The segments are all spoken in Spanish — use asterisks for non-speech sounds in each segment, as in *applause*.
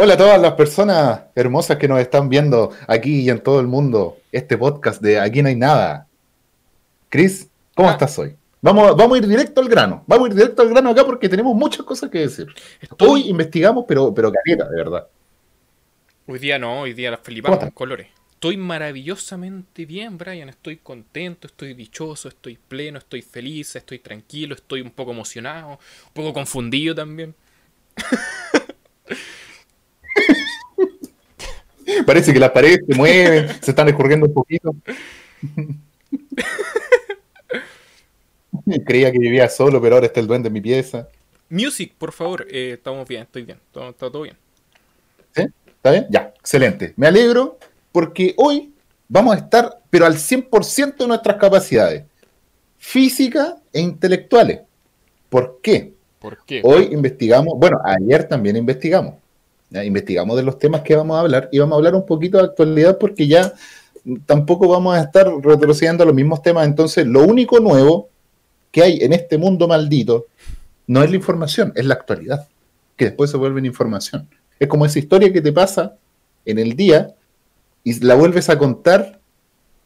Hola a todas las personas hermosas que nos están viendo aquí y en todo el mundo. Este podcast de Aquí no hay nada. Chris, ¿cómo Ah. estás hoy? Vamos, vamos a ir directo al grano. Vamos a ir directo al grano acá porque tenemos muchas cosas que decir. Estoy- Hoy investigamos, pero, pero careta, de verdad. Hoy día no, hoy día las ¿Cómo flipamos con colores. Estoy maravillosamente bien, Brian. Estoy contento, estoy dichoso, estoy pleno, estoy feliz, estoy tranquilo, estoy un poco emocionado, un poco confundido también. *laughs* *laughs* Parece que las paredes se mueven, se están escurriendo un poquito. *laughs* Creía que vivía solo, pero ahora está el duende en mi pieza. Music, por favor. Eh, estamos bien, estoy bien. Todo, está todo bien. ¿Sí? ¿Está bien? Ya, excelente. Me alegro porque hoy vamos a estar, pero al 100% de nuestras capacidades físicas e intelectuales. ¿Por qué? ¿Por qué? Hoy investigamos, bueno, ayer también investigamos. ¿Ya? Investigamos de los temas que vamos a hablar y vamos a hablar un poquito de actualidad porque ya tampoco vamos a estar retrocediendo a los mismos temas. Entonces, lo único nuevo que hay en este mundo maldito no es la información, es la actualidad, que después se vuelve en información. Es como esa historia que te pasa en el día y la vuelves a contar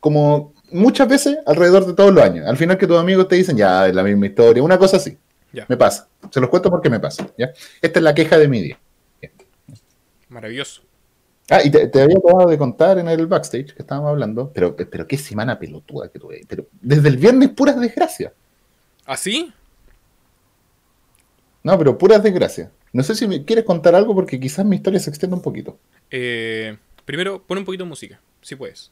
como muchas veces alrededor de todos los años. Al final que tus amigos te dicen, ya, es la misma historia, una cosa así. Ya. Me pasa. Se los cuento porque me pasa. ¿ya? Esta es la queja de mi día. Maravilloso. Ah, y te, te había acabado de contar en el backstage que estábamos hablando, pero, pero qué semana pelotuda que tuve. Pero desde el viernes puras desgracias. ¿Así? No, pero puras desgracias. No sé si me quieres contar algo porque quizás mi historia se extienda un poquito. Eh, primero, pon un poquito de música, si puedes.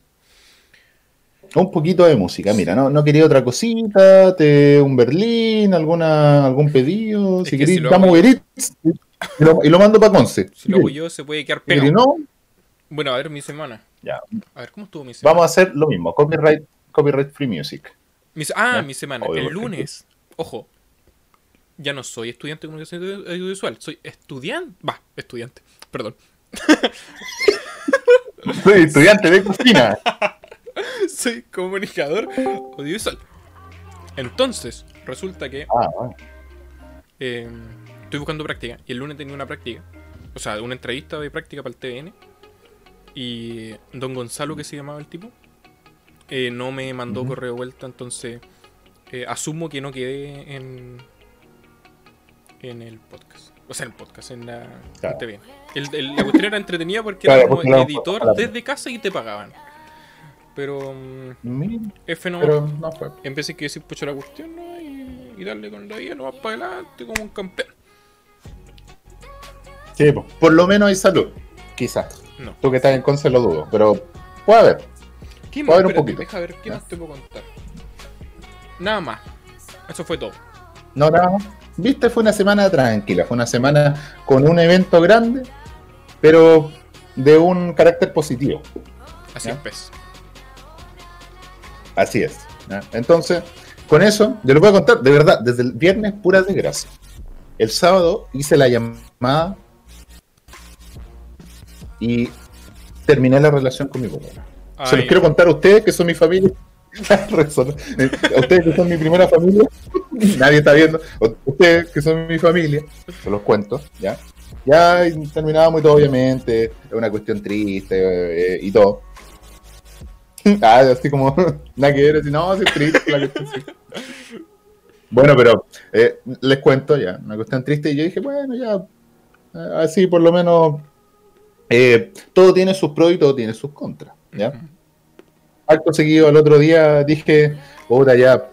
Un poquito de música, mira, no, no quería otra cosita, te, un Berlín, alguna, algún pedido, Es si que querés, si damos Uber Eats, y lo, y lo mando para Conce. Si lo hago yo, se puede quedar pegado. no, Bueno, a ver mi semana. ya. A ver, ¿cómo estuvo mi semana? Vamos a hacer lo mismo, copyright, copyright free music. Mi ah, Ya. mi semana. Obvio, el lunes, ojo, ya no soy estudiante de comunicación audio- audiovisual, soy estudiante. Va, estudiante, perdón. *laughs* Soy estudiante de cocina. *laughs* soy comunicador audiovisual. Entonces, resulta que Ah, bueno. eh, estoy buscando práctica y el lunes tenía una práctica, o sea, una entrevista de práctica para el TVN. Y don Gonzalo, que se llamaba el tipo, eh, no me mandó correo de vuelta, entonces eh, asumo que no quedé en, en el podcast. O sea, en el podcast, en la Claro. en. El- el- la cuestión era entretenida porque Claro, era como editor desde casa y te pagaban. Pero mm, Mira, F no Pero no fue. empecé que decir pucho la cuestión ¿no? y, y darle con la vida no para adelante como un campeón. Sí, po. por lo menos hay salud. Quizás. No. Tú que estás en Conce lo dudo, pero puede haber. ¿Qué Voy a ver un Espérate, poquito. Deja ver qué ¿Ya? más te puedo contar. Nada más. Eso fue todo. No, nada más. Viste, fue una semana tranquila. Fue una semana con un evento grande, pero de un carácter positivo. Así ¿Ya? empezó. Así es. ¿ya? Entonces, con eso, yo les voy a contar, de verdad, desde el viernes, pura desgracia. El sábado hice la llamada y terminé la relación con mi papá. Se los quiero contar a ustedes que son mi familia. *laughs* a ustedes que son mi primera familia. *laughs* Nadie está viendo. Ustedes que son mi familia. Se los cuento, ¿ya? Ya terminábamos y todo, obviamente. Es una cuestión triste eh, y todo. *laughs* Ah, así como, nada que ver, así, no, es triste la cuestión, sí. Bueno, pero eh, les cuento ya, una cuestión triste. Y yo dije, bueno, ya, eh, así por lo menos eh, todo tiene sus pros y todo tiene sus contras, ¿ya? Ujú. Acto seguido, al otro día dije, puta, ya,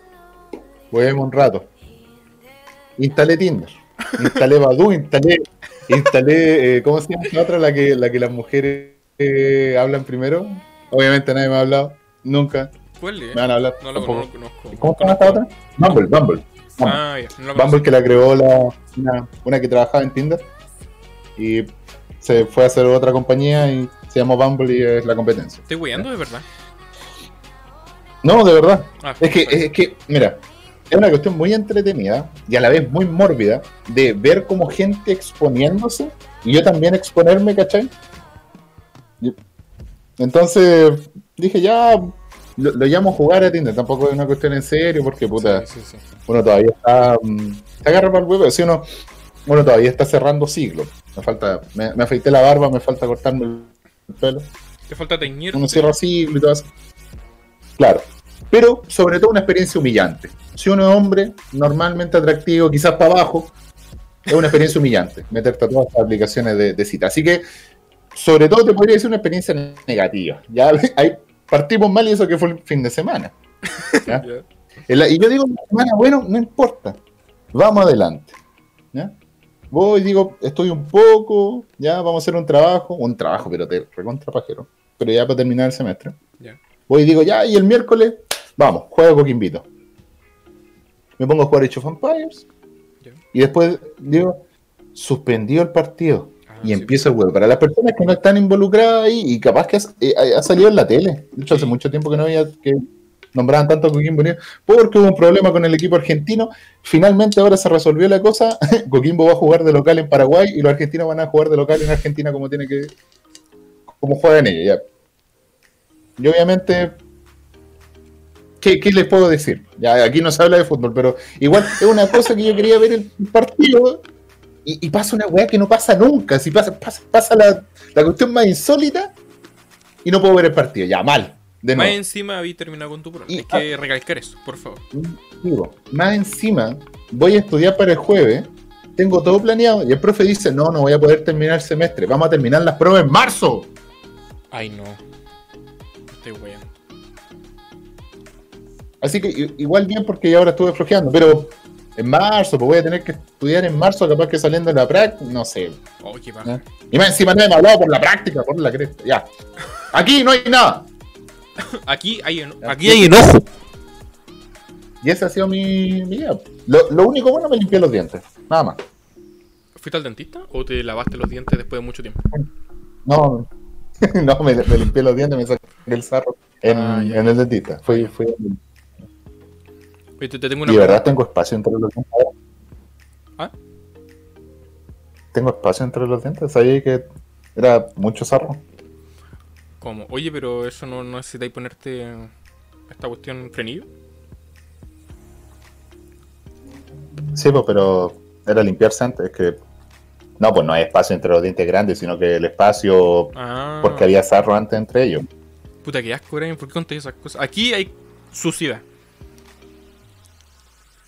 juguemos un rato. Instalé Tinder, instalé Badu, *laughs* instalé, instalé, eh, ¿cómo se llama esta otra? La que, la que las mujeres eh, hablan primero. Obviamente nadie me ha hablado, nunca ¿Cuál es? me van a hablar. No lo, conozco. ¿Cómo se llama esta otra? Bumble, Bumble. Bumble. Ah, ya. No lo Bumble que la creó la, una, una que trabajaba en Tinder y se fue a hacer otra compañía y se llama Bumble y es la competencia. Estoy weyando de verdad. No, de verdad. Ah, Es que, es que, mira, es una cuestión muy entretenida y a la vez muy mórbida de ver como gente exponiéndose y yo también exponerme, ¿cachai? Entonces dije, ya, lo, lo llamo jugar a Tinder, tampoco es una cuestión en serio porque, puta, Sí, sí, sí. uno todavía está. mm, se agarra para el huevo, si uno, uno todavía está cerrando siglos. Me falta, me, me afeité la barba, me falta cortarme el pelo. Te falta teñir. Uno cierra así y todo eso. Claro. Pero sobre todo una experiencia humillante. Si uno es hombre, normalmente atractivo, quizás para abajo, es una experiencia humillante meterte a todas estas aplicaciones de, de cita. Así que, sobre todo, te podría decir una experiencia negativa. Ya *laughs* ahí partimos mal y eso que fue el fin de semana. *laughs* Y yo digo, semana, bueno, no importa. Vamos adelante. ¿ya? Voy, digo, estoy un poco, ya vamos a hacer un trabajo, un trabajo, pero te recontra pajero. Pero ya para terminar el semestre. Ya. Voy y digo, ya, y el miércoles, vamos, juego invito. Me pongo a jugar Age of Empires. Y después digo, suspendido el partido. Ah, Y sí. empieza el juego. Para las personas que no están involucradas ahí, y capaz que eh, ha, salido en la tele. De hecho, hace mucho tiempo que no había que nombraban tanto a Coquimbo Unido, porque hubo un problema con el equipo argentino. Finalmente ahora se resolvió la cosa. *laughs* Coquimbo va a jugar de local en Paraguay y los argentinos van a jugar de local en Argentina como tiene que. como juegan ellos, ya. Y obviamente. ¿Qué, les puedo decir? Ya aquí no se habla de fútbol, pero igual es una cosa que yo quería ver el partido y, y pasa una weá que no pasa nunca. Si pasa, pasa, pasa la, la cuestión más insólita y no puedo ver el partido. Ya, mal. De Más nuevo. encima había terminado con tu programa. Y- Hay que recalcar eso, por favor. Digo, más encima, voy a estudiar para el jueves, tengo todo planeado y el profe dice, no, no voy a poder terminar el semestre, vamos a terminar las pruebas en marzo. Ay, no. Estoy weando. Así que igual bien porque ya ahora estuve flojeando, pero en marzo, pues voy a tener que estudiar en marzo, capaz que saliendo de la práctica, no sé. Oh, qué. ¿ya? Y más encima nadie me ha hablado por la práctica, por la cresta, ya. Aquí no hay nada. *coughs* Aquí hay, aquí hay enojo. Y ese ha sido mi, mi día. Lo, lo único bueno me limpié los dientes, nada más. ¿Fuiste al dentista o te lavaste los dientes después de mucho tiempo? No, *laughs* no, me, me limpié los dientes, me saqué el sarro en, Ah, en el dentista. Fui, fui, Oye, te, te tengo una y de verdad tengo espacio entre los dientes. ¿Ah? Tengo espacio entre los dientes, sabía que era mucho sarro. ¿Cómo? Oye, pero eso no, no necesitáis ponerte esta cuestión frenillo. Sí, pues, pero era limpiarse antes, es que... No, pues no hay espacio entre los dientes grandes, sino que el espacio... Ah. Porque había sarro antes entre ellos. Puta, que asco, Brian. ¿Por qué conté esas cosas? Aquí hay suciedad.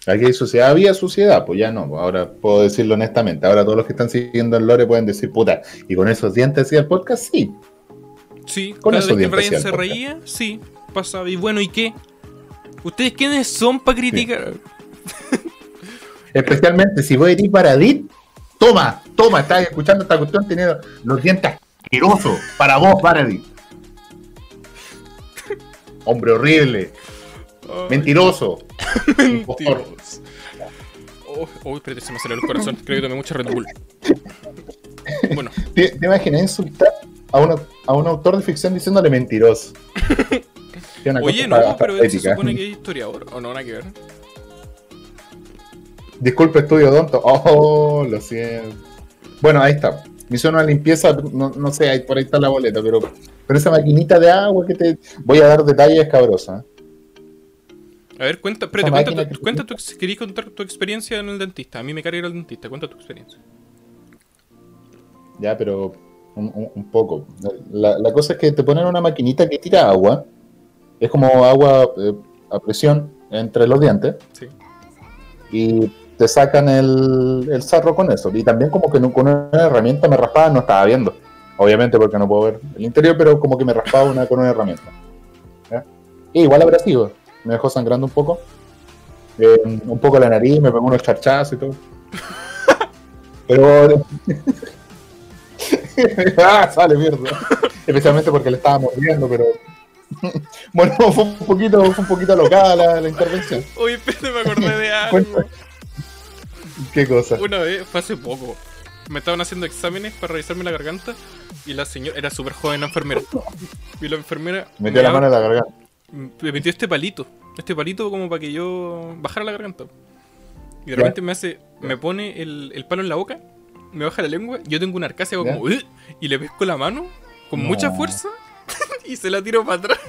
Aquí hay suciedad, había suciedad, pues ya no, pues ahora puedo decirlo honestamente. Ahora todos los que están siguiendo el lore pueden decir, puta, y con esos dientes hacía el podcast, sí. Sí, Con cada esos vez que Brian se podcast. reía, sí, pasaba. Y bueno, ¿y qué? ¿Ustedes quiénes son para criticar? *laughs* Especialmente si voy a ir para Dit, toma, toma, estás escuchando esta cuestión teniendo los dientes asquerosos para vos, Paradis. *laughs* Hombre horrible, mentiroso. *laughs* impostor. Mentiroso. Oh, oh, espérate, se me salió el corazón. Creo que tomé mucha Red Bull. Bueno, ¿Te, te imaginas insultar a un, a un autor de ficción diciéndole mentiroso? *laughs* Una oye, no, pero él se supone que es historiador, o no, nada que ver. Disculpe, estudio Donto. Oh, lo siento. Bueno, ahí está. Me hizo una limpieza, no, no sé, ahí, por ahí está la boleta, pero, pero esa maquinita de agua que te. Voy a dar detalles escabrosos. ¿eh? A ver, cuenta, espérate, cuenta, tu, cuenta tu, contar tu experiencia en el dentista. A mí me carga al dentista, cuenta tu experiencia. Ya, pero un, un- un poco. La, la cosa es que te ponen una maquinita que tira agua. Es como agua eh, a presión entre los dientes. Sí. Y te sacan el, el sarro con eso. Y también como que no- con una herramienta me raspaba, no estaba viendo. Obviamente porque no puedo ver el interior, pero como que me raspaba una, con una herramienta. ¿Ya? Y igual abrasivo. Me dejó sangrando un poco. Eh, un poco la nariz, me pegó unos charchazos y todo. *laughs* Pero *laughs* ah, sale mierda. Especialmente porque le estaba mordiendo, pero. *laughs* bueno, fue un poquito, fue un poquito local la, la intervención. Oye, espérate, me acordé de *laughs* algo. ¿Qué cosa? Una vez, fue hace poco. Me estaban haciendo exámenes para revisarme la garganta y la señora era súper joven, la enfermera. Y la enfermera Metió me, la mano en la garganta. me metió este palito. Este palito como para que yo bajara la garganta. Y de repente me hace, me pone el, el palo en la boca, me baja la lengua, yo tengo una arcasia hago como y le pesco la mano con No. mucha fuerza *laughs* y se la tiro para atrás.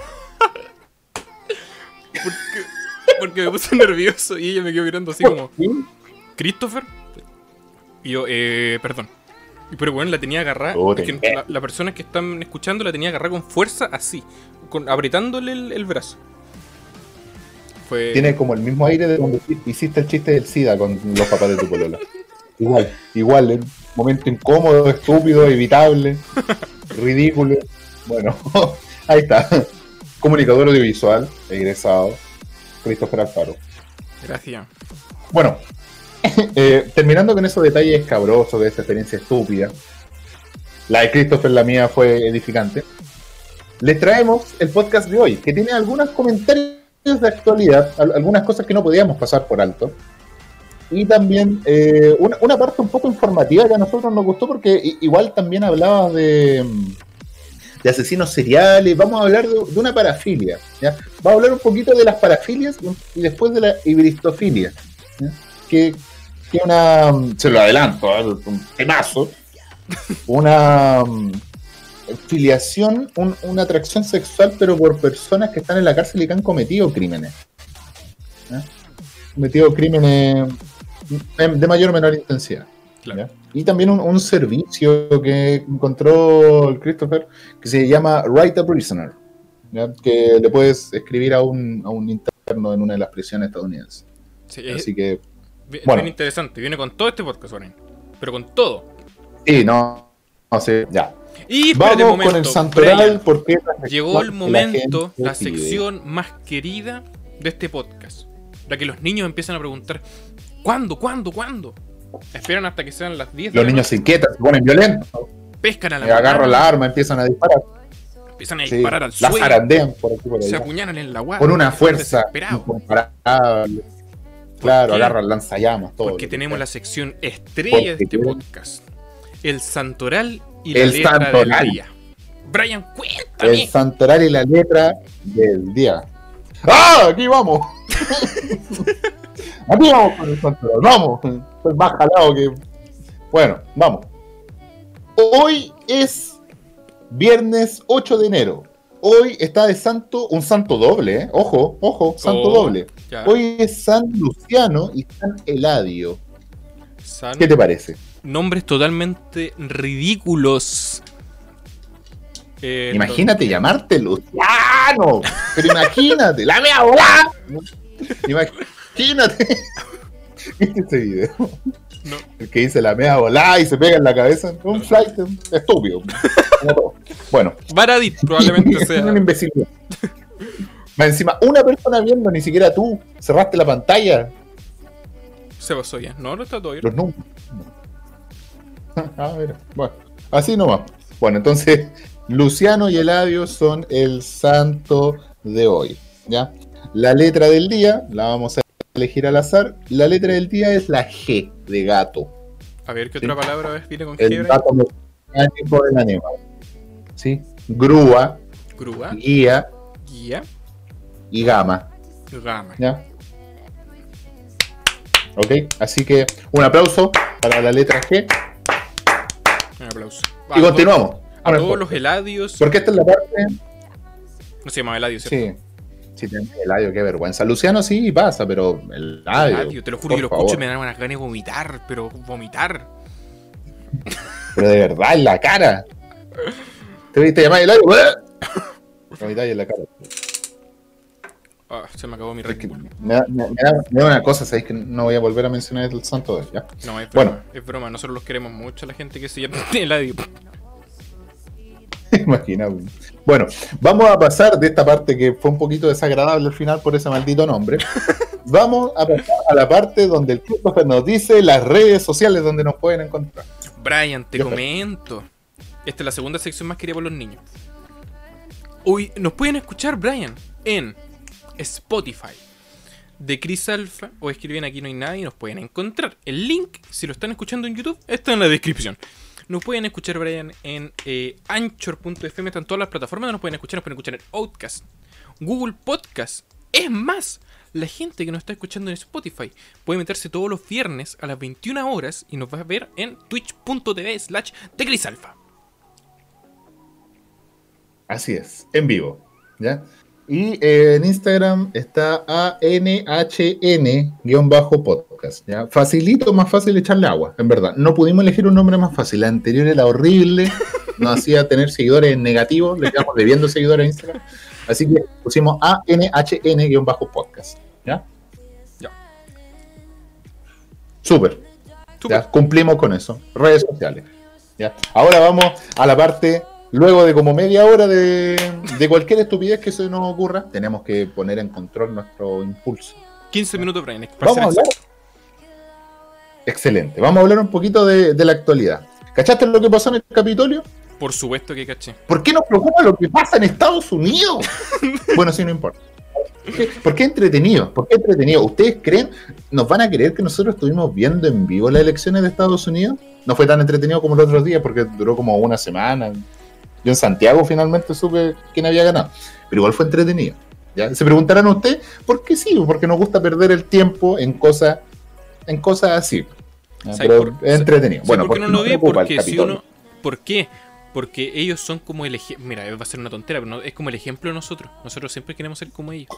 porque, porque me puse nervioso y ella me quedó mirando así como. Christopher. Y yo, eh, perdón. Pero bueno, la tenía agarrada. La, la persona que están escuchando la tenía agarrada con fuerza así, con, apretándole el, el brazo. Fue. Tiene como el mismo aire de cuando hiciste el chiste del SIDA con los papás de tu polola. *laughs* Igual, igual, en momento incómodo, estúpido, evitable, *laughs* ridículo. Bueno, *laughs* ahí está. Comunicador audiovisual, egresado, Christopher Alfaro. Gracias. Bueno, *laughs* eh, terminando con esos detalles escabrosos de esta experiencia estúpida, la de Christopher, la mía, fue edificante. Les traemos el podcast de hoy, que tiene algunos comentarios de actualidad, al- algunas cosas que no podíamos pasar por alto. Y también eh, una, una parte un poco informativa que a nosotros nos gustó, porque igual también hablaba de, mm, de asesinos seriales. Vamos a hablar de, de una parafilia. ¿ya? Vamos a hablar un poquito de las parafilias y después de la hibristofilia ¿ya? que, que una. Se lo adelanto, ¿eh? un temazo. Una mm, filiación, un- una atracción sexual, pero por personas que están en la cárcel y que han cometido crímenes. Cometido crímenes de de mayor o menor intensidad. Y también un, un servicio que encontró el Christopher que se llama Write a Prisoner, ¿ya? que le puedes escribir a un, a un interno en una de las prisiones estadounidenses. Sí, es, Así que, es bueno. bien interesante. Viene con todo este podcast, Warren. Pero con todo. sí, no, no sé, ya. Y Vamos momento. con el santoral porque Llegó el momento, la pide. sección más querida de este podcast. La que los niños empiezan a preguntar: ¿Cuándo, cuándo, cuándo? Esperan hasta que sean las 10 de Los niños se inquietan, se ponen violentos, pescan a la eh, agarran la arma, empiezan a disparar. empiezan a sí, disparar al las suelo, zarandean por aquí por se apuñalan en la guardia. Con una fuerza incomparable. Claro, agarran lanzallamas, todo. Porque tenemos la sección estrella de este podcast: El santoral y la El letra santoral. del día. Brian, cuéntame. El santoral y la letra del día. ¡Ah! Aquí vamos. *laughs* aquí vamos con el santoral. Vamos. Estoy más jalado que. Bueno, vamos. Hoy es viernes 8 de enero. Hoy está de santo, un santo doble, ¿eh? Ojo, ojo, santo Oh, doble. ya. Hoy es San Luciano y San Eladio. San- ¿Qué te parece? Nombres totalmente ridículos. Eh, Imagínate llamarte Luciano. Pero imagínate, la mea. *laughs* Imagínate. *laughs* ¿Viste ese video? No. El que dice la mea volá y se pega en la cabeza. Un flight estúpido. Bueno, Baradit probablemente es *laughs* sea. una imbecilidad. Más encima, una persona viendo, ni siquiera tú, cerraste la pantalla, Se pasó ya. No, no está todo bien. los números. Ah, mira. Bueno, así nomás. Bueno, entonces, Luciano y Eladio son el santo de hoy. ¿Ya? La letra del día la vamos a elegir al azar. La letra del día es la G de gato. A ver qué Sí. otra palabra ves, viene con El G. gato mecánico del animal. ¿Sí? Grúa, Grúa, guía guía, y gama. gama. ¿Ya? Ok, así que un aplauso para la letra G Un aplauso. y continuamos. A todos los heladios. Porque esta es la parte No se llama Eladio, ¿cierto? Sí. Sí, Eladio, qué vergüenza. Luciano sí pasa, pero el Eladio. Te lo juro, yo lo favor. escucho y me dan unas ganas de vomitar, pero vomitar. Pero de verdad, en la cara. ¿Te viste llamar Eladio? Vomitar en la cara. Ah, se me acabó mi Red Bull. me, da, me da- me da una cosa, ¿sabéis que no voy a volver a mencionar el santo de él, ¿ya? No, es broma. Bueno. Es broma, nosotros los queremos mucho, la gente que se llama *laughs* Eladio. *laughs* Imagina. Bueno, vamos a pasar de esta parte que fue un poquito desagradable al final por ese maldito nombre. *laughs* Vamos a pasar a la parte donde el Christopher nos dice las redes sociales donde nos pueden encontrar. Brian, te Yo- comento. Esta es la segunda sección más querida por los niños. Hoy nos pueden escuchar, Brian, en Spotify de Chris Alpha o escriben aquí no hay nada y nos pueden encontrar. El link, si lo están escuchando en YouTube, está en la descripción. Nos pueden escuchar, Brian, en eh, Anchor.fm, están todas las plataformas donde nos pueden escuchar. Nos pueden escuchar en Outcast, Google Podcast. Es más, la gente que nos está escuchando en Spotify puede meterse todos los viernes a las 21 horas y nos va a ver en twitch.tv slash Alpha. Así es, en vivo. ¿ya? Y eh, en Instagram está ANHN-podcast. podcast. ¿ya? Facilito, más fácil echarle agua, en verdad. No pudimos elegir un nombre más fácil. El anterior era horrible, nos hacía tener seguidores negativos, le quedamos debiendo seguidores a Instagram. Así que pusimos ANHN-podcast. ¿Ya? Ya. Súper. Súper. ¿ya? Cumplimos con eso. Redes sociales. ¿ya? Ahora vamos a la parte, luego de como media hora de, de cualquier estupidez que se nos ocurra, tenemos que poner en control nuestro impulso. 15 minutos, Brian. Vamos a hablar. Excelente. Vamos a hablar un poquito de, de la actualidad. ¿Cachaste lo que pasó en el Capitolio? Por supuesto que caché. ¿Por qué nos preocupa lo que pasa en Estados Unidos? *laughs* bueno, sí, no importa. ¿Por qué, por qué entretenido? ¿Por qué entretenido? ¿Ustedes creen, nos van a creer que nosotros estuvimos viendo en vivo las elecciones de Estados Unidos? No fue tan entretenido como los otros días porque duró como una semana. Yo en Santiago finalmente supe quién había ganado. Pero igual fue entretenido. ¿ya? Se preguntarán a ustedes, ¿por qué sí? Porque nos gusta perder el tiempo en cosas en cosas así. ¿ya? ¿Sabes Pero por- es entretenido. ¿Sabes Bueno, por qué no porque lo vi? Porque si uno. ¿Por qué? Porque ellos son como el ejemplo. Mira, va a ser una tontera, pero no- es como el ejemplo de nosotros. Nosotros siempre queremos ser como ellos.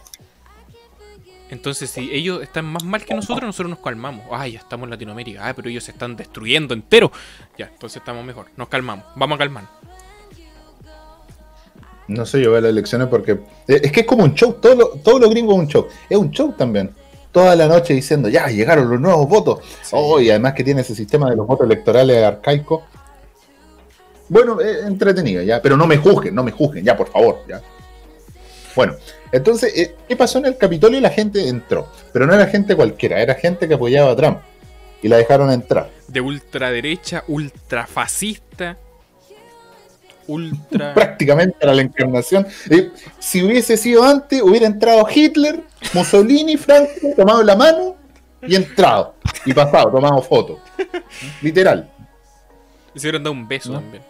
Entonces, si ellos están más mal que nosotros, nosotros nos calmamos. Ay, ya estamos en Latinoamérica. Ah, pero ellos se están destruyendo entero. Ya, entonces estamos mejor. Nos calmamos. Vamos a calmar. No sé, yo veo las elecciones porque. eh, Es que es como un show, todo lo, todo lo gringo es un show. Es un show también. Toda la noche diciendo, ya, llegaron los nuevos votos. Sí. Oh, y además que tiene ese sistema de los votos electorales arcaico. Bueno, es entretenido, ya, pero no me juzguen, no me juzguen, ya, por favor, ya. Bueno, entonces, eh, ¿qué pasó en el Capitolio? La gente entró, pero no era gente cualquiera, era gente que apoyaba a Trump y la dejaron entrar. De ultraderecha, ultrafascista. Ultra. *laughs* prácticamente era la encarnación. Eh, si hubiese sido antes, hubiera entrado Hitler, Mussolini, Franco, tomado la mano y entrado. Y pasado, tomado foto. Literal. Y se hubieran dado un beso ¿No? también.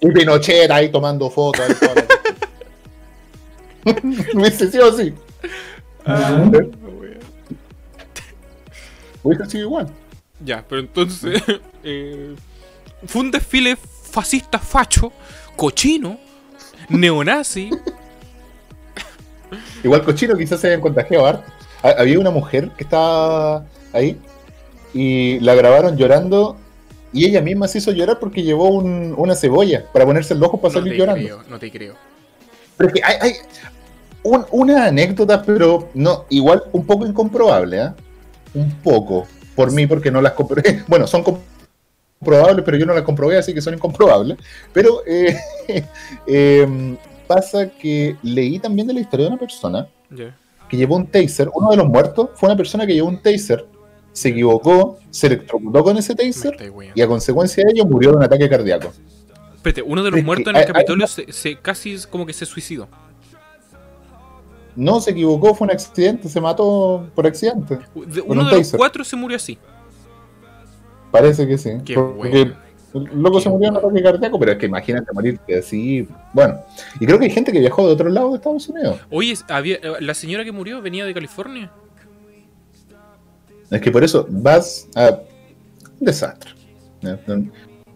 Y Pinochet ahí tomando fotos. *laughs* hubiese sido así. Hubiese sido igual. Ya, pero entonces. *laughs* eh, fue un desfile fascista, facho, cochino, neonazi. Igual cochino quizás se hayan contagiado harto. Había una mujer que estaba ahí y la grabaron llorando y ella misma se hizo llorar porque llevó un- una cebolla para ponerse el ojo para No salir te llorando. creo, no te creo. Pero es que hay, hay un- una anécdota, pero no igual un poco incomprobable, ¿ah? Un poco. Por mí, porque no las comprobé. *laughs* Bueno, son comprobables, pero yo no las comprobé, así que son incomprobables. Pero eh, *laughs* em, pasa que leí también de la historia de una persona que llevó un taser. Uno de los muertos fue una persona que llevó un taser, se equivocó, se electrocutó con ese taser y a consecuencia de ello murió de un ataque cardíaco. Espérate, uno de los Es que muertos en el hay Capitolio se, se- casi como que se suicidó. No se equivocó, fue un accidente, se mató por accidente. Uno un de los taser. cuatro se murió así. Parece que sí. Qué porque bueno. el loco Qué se murió de un ataque cardíaco, pero es que imagínate morirte así. Bueno, y creo que hay gente que viajó de otro lado de Estados Unidos. Oye, había, eh, la señora que murió venía de California. Es que por eso vas a un desastre.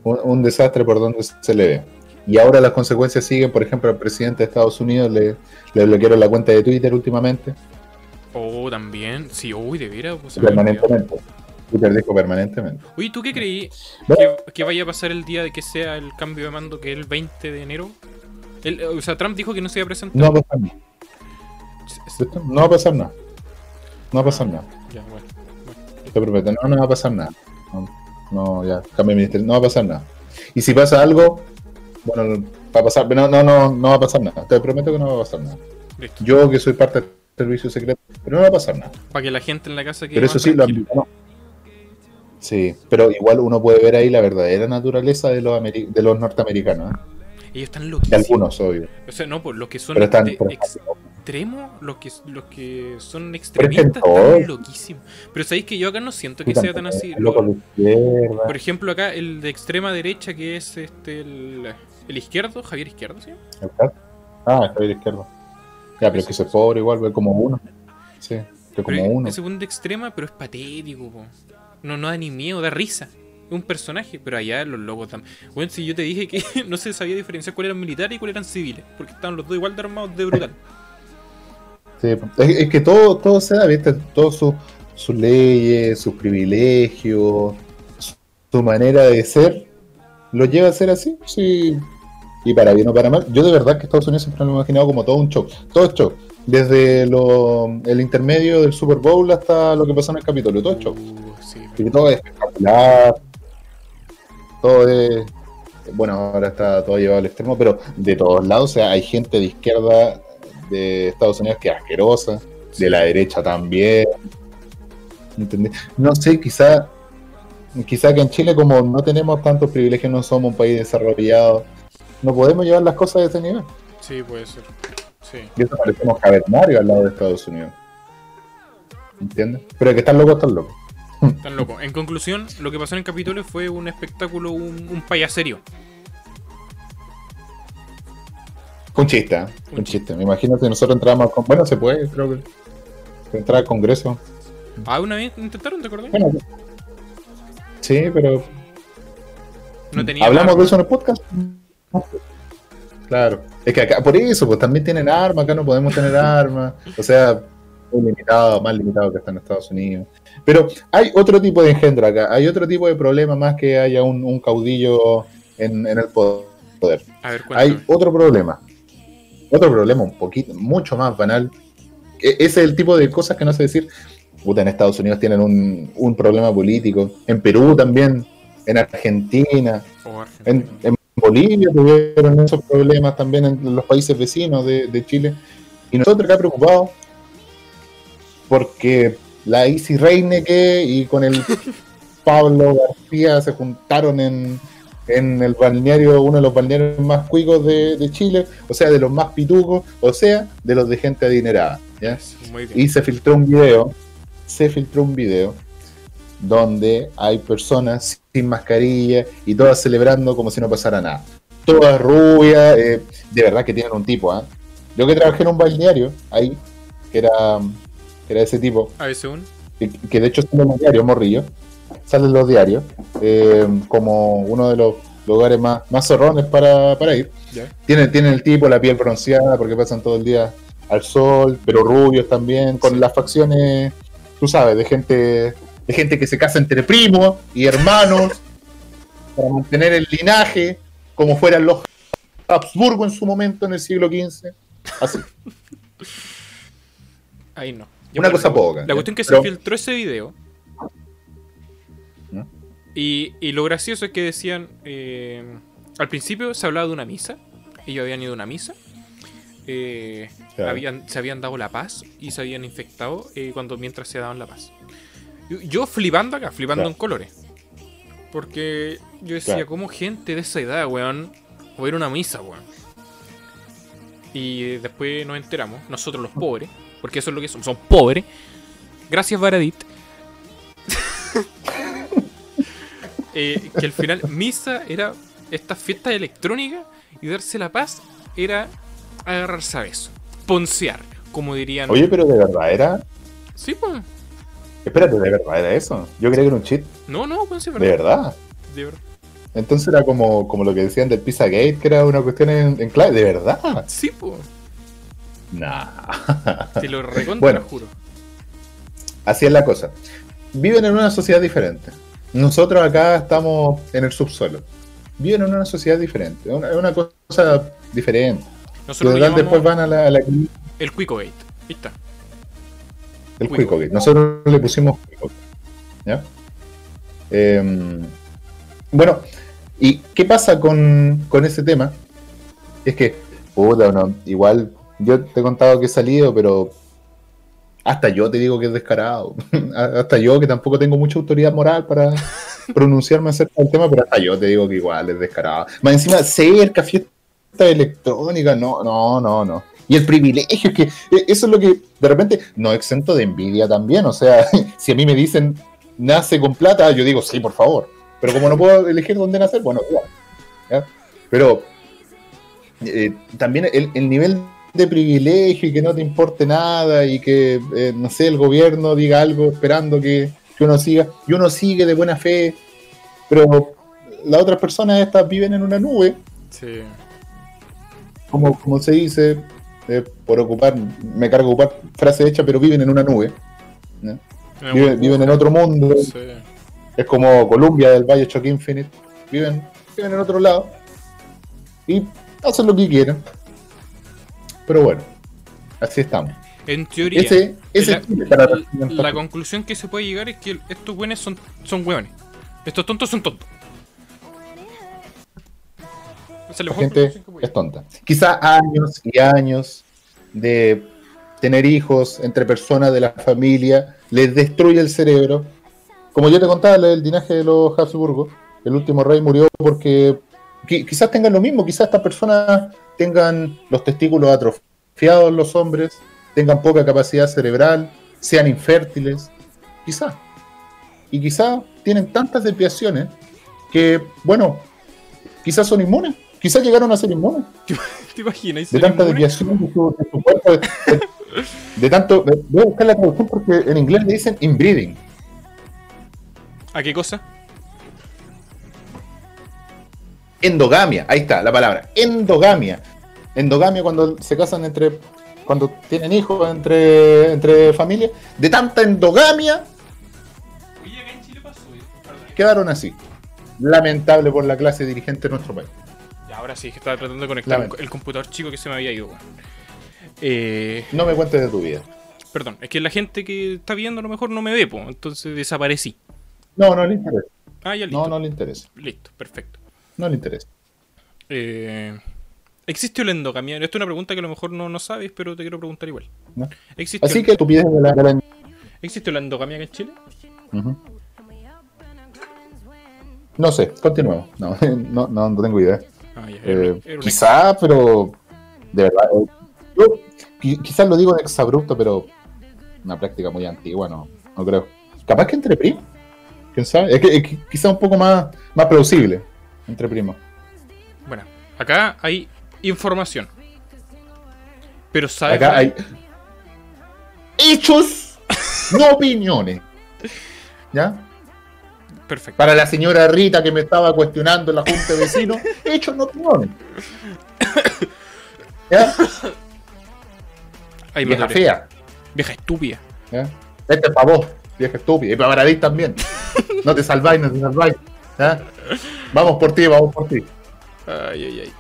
Un, un desastre por donde se le ve. Y ahora las consecuencias siguen, por ejemplo, al presidente de Estados Unidos le, le bloquearon la cuenta de Twitter últimamente, Oh, también. Sí, uy, de veras. pues, permanentemente. Dijo permanentemente. Oye, ¿tú qué creí Bueno. que, que vaya a pasar el día de que sea el cambio de mando, que es el 20 de enero? El- o sea, Trump dijo que no se iba a presentar. No va a pasar nada. No va a pasar nada. No va a pasar nada. Ya, bueno. Te prometo, no, no va a pasar nada. No, no, ya, cambio de ministerio, no va a pasar nada. Y si pasa algo, bueno, va a pasar, no, no, no, no va a pasar nada. Te prometo que no va a pasar nada. Listo. Yo que soy parte del servicio secreto, pero no va a pasar nada. Para que la gente en la casa quede Pero eso sí, lo tranquila. no. Sí, pero igual uno puede ver ahí la verdadera naturaleza de los, ameri- de los norteamericanos, ¿eh? Ellos están de loquísimos. algunos, obvio. O sea, no, pues los que son Pero están, pero- extremos, los que, los que son es extremistas, están loquísimos. Pero sabéis que yo acá no siento que Sí, sea tan así. Lo- por ejemplo, acá el de extrema derecha, que es este el, el izquierdo, Javier Izquierdo, ¿sí? Ah, Javier Izquierdo. Ya, pero es que ese pobre igual, ve como uno. Sí, que como Pero uno. ese buen de extrema, pero es patético, po. No, no da ni miedo, da risa. Es un personaje, pero allá los locos también. Bueno, si yo te dije que *laughs* no se sabía diferenciar cuáles eran militares y cuáles eran civiles, porque estaban los dos igual de armados de brutal. Sí, es, que todo, todo se da, ¿viste? Todos sus leyes, sus privilegios, su manera de ser, lo lleva a ser así, sí. Y para bien o para mal, yo de verdad que Estados Unidos siempre lo he imaginado como todo un show, todo es show. Desde lo, el intermedio del Super Bowl hasta lo que pasó en el Capitolio, todo es show. Uh, sí, Y todo es espectacular, todo es. Bueno, ahora está todo llevado al extremo, pero de todos lados, o sea, hay gente de izquierda de Estados Unidos que es asquerosa, de la derecha también. ¿Entendés? No sé, quizá, quizá que en Chile, como no tenemos tantos privilegios, no somos un país desarrollado, no podemos llevar las cosas de ese nivel. sí, puede ser. Sí. Y eso parecemos cavernarios al lado de Estados Unidos. ¿Entiendes? Pero que están locos, están locos. Tan loco. En conclusión, lo que pasó en el Capitolio fue un espectáculo, un, un payaserio. Un chiste, ¿eh? un chiste. Me imagino que nosotros entramos con. Bueno, se puede, creo que. Entrar al Congreso. Ah, una vez intentaron, ¿te acordás? Bueno, sí, pero. No tenía ¿Hablamos de eso en el podcast? Claro. Es que acá, por eso, pues también tienen armas, acá no podemos tener *laughs* armas. O sea, muy limitado, más limitado que está en Estados Unidos. Pero hay otro tipo de engendro acá, hay otro tipo de problema más que haya un, un caudillo en, en el poder. A ver, Hay otro problema. Otro problema un poquito, mucho más banal. E- Ese es el tipo de cosas que no sé decir. Puta, en Estados Unidos tienen un, un problema político. En Perú también. En Argentina. Oh, Argentina. En, en Bolivia tuvieron esos problemas también en los países vecinos de, de Chile. Y nosotros acá preocupados porque la Isi Reineke y con el *laughs* Pablo García se juntaron en, en el balneario, uno de los balnearios más cuicos de, de Chile, o sea, de los más pitucos, o sea, de los de gente adinerada. Y se filtró un video, se filtró un video donde hay personas sin mascarilla y todas celebrando como si no pasara nada. Todas rubias, eh, de verdad que tienen un tipo, ¿ah? Yo que trabajé en un balneario ahí, que era, que era ese tipo, A veces un. que, que de hecho sale en los diarios, Morrillo, sale en los diarios, eh, como uno de los lugares más, más zorrones para, para ir. Tienen el tipo, la piel bronceada, porque pasan todo el día al sol, pero rubios también, con las facciones, tú sabes, de gente, de gente que se casa entre primos y hermanos, para mantener el linaje, como fueran los Habsburgo en su momento, en el siglo XV. Así. Ahí no. Una cosa la- poca, La cuestión que Pero- se filtró ese video. ¿No? Y, y lo gracioso es que decían. eh, al principio se hablaba de una misa. Ellos habían ido a una misa. eh, Claro. habían, se habían dado la paz y se habían infectado eh, cuando mientras se daban la paz. Yo, yo flipando acá, flipando Claro. en colores. Porque yo decía, Claro. ¿cómo gente de esa edad, weón, va a ir a una misa, weón? Y después nos enteramos, nosotros los pobres, porque eso es lo que somos, somos pobres. Gracias, Baradit. *laughs* Eh, que al final misa era esta fiesta electrónica y darse la paz era agarrarse a beso. Poncear, como dirían. Oye, pero de verdad era. Sí, pues. Espérate, de verdad era eso. Yo creía que era un cheat. No, no, pues sí, De verdad. De verdad. Entonces era como, como lo que decían del Pizzagate, que era una cuestión en, en clave. De verdad. Sí, pues. Nah. Te lo *laughs* recontra Bueno. juro. Así es la cosa. Viven en una sociedad diferente. Nosotros acá estamos en el subsuelo. Viven en una sociedad diferente. Es una, cosa diferente. Nosotros lo después van a la, a la el Cuico Gate. Ahí está. El Gate. Nosotros le pusimos. Em, bueno, ¿y qué pasa con, con ese tema? Es que, puta, no, igual yo te he contado que he salido, pero hasta yo te digo que es descarado. *laughs* hasta yo que tampoco tengo mucha autoridad moral para *laughs* pronunciarme acerca del tema, pero hasta yo te digo que igual es descarado. Más encima, cerca, fiesta electrónica, no, no, no, no. Y el privilegio, es que eh, eso es lo que de repente no exento de envidia también. O sea, *laughs* si a mí me dicen nace con plata, yo digo sí, por favor. Pero como no puedo *laughs* elegir dónde nacer, bueno, igual. ¿ya? Pero eh, también el, el nivel de privilegio y que no te importe nada y que, eh, no sé, el gobierno diga algo esperando que, que uno siga, y uno sigue de buena fe, pero las otras personas estas viven en una nube, Sí. como, como se dice, eh, por ocupar, me cargo ocupar frase hecha, pero viven en una nube. Viven, viven en otro mundo. Sí. Es como Columbia del Bioshock Infinite. Viven, viven en otro lado. Y hacen lo que quieren. Pero bueno, así estamos. En teoría, Ese, ese la, la- conclusión que se puede llegar es que estos buenos son, son hueones. Estos tontos son tontos. Es la gente tonta. Quizá años y años de tener hijos entre personas de la familia les destruye el cerebro. Como yo te contaba, el linaje de los Habsburgo, el último rey murió porque qui- quizás tengan lo mismo, quizás estas personas tengan los testículos atrofiados los hombres, tengan poca capacidad cerebral, sean infértiles, quizás. Y quizás tienen tantas desviaciones que, bueno, quizás son inmunes, quizás llegaron a ser *laughs* inmunes ¿Te imaginas? de tanta desviación de su, de su cuerpo, de, de- de tanto. Voy a buscar la traducción porque en inglés le dicen inbreeding. ¿A qué cosa? Endogamia, ahí está la palabra. Endogamia. Endogamia cuando se casan entre. Cuando tienen hijos entre, entre familias. De tanta endogamia Oye, acá en Chile pasó. quedaron así. Lamentable por la clase dirigente de nuestro país. Ahora sí, que estaba tratando de conectar Lamento. el computador chico que se me había ido. Eh, No me cuentes de tu vida. perdón, es que la gente que está viendo a lo mejor no me ve, po, entonces desaparecí. No, no le interesa. Ah, ya listo. No, no le interesa. Listo, perfecto. No le interesa. Eh, ¿Existe la endogamia? Esto es una pregunta que a lo mejor no, no sabes, pero te quiero preguntar igual. ¿no? ¿Existe, Así que estupidez de la, de la- ¿Existe la endogamia acá en Chile? No sé, continuemos. No, no, *laughs* no, no tengo idea. Ah, ya, era Eh, era quizá, pero de verdad, eh, yo quizás lo digo de exabrupto, pero una práctica muy antigua, no, no creo. Capaz que entre primos, quién sabe, es que, es que quizá un poco más, más plausible entre primos. Bueno, acá hay información. Pero sabes. Acá hay hechos, no opiniones. ¿Ya? Perfecto. Para la señora Rita que me estaba cuestionando en la junta de vecinos, *laughs* hechos, no opiniones. *coughs* ¿Ya? Vieja fea. Vieja estúpida. ¿ya? Este es para vos, vieja estúpida. Y para Baradís también. *laughs* No te salváis, no te salváis. ¿ya? Vamos por ti, vamos por ti. Ay, ay, ay.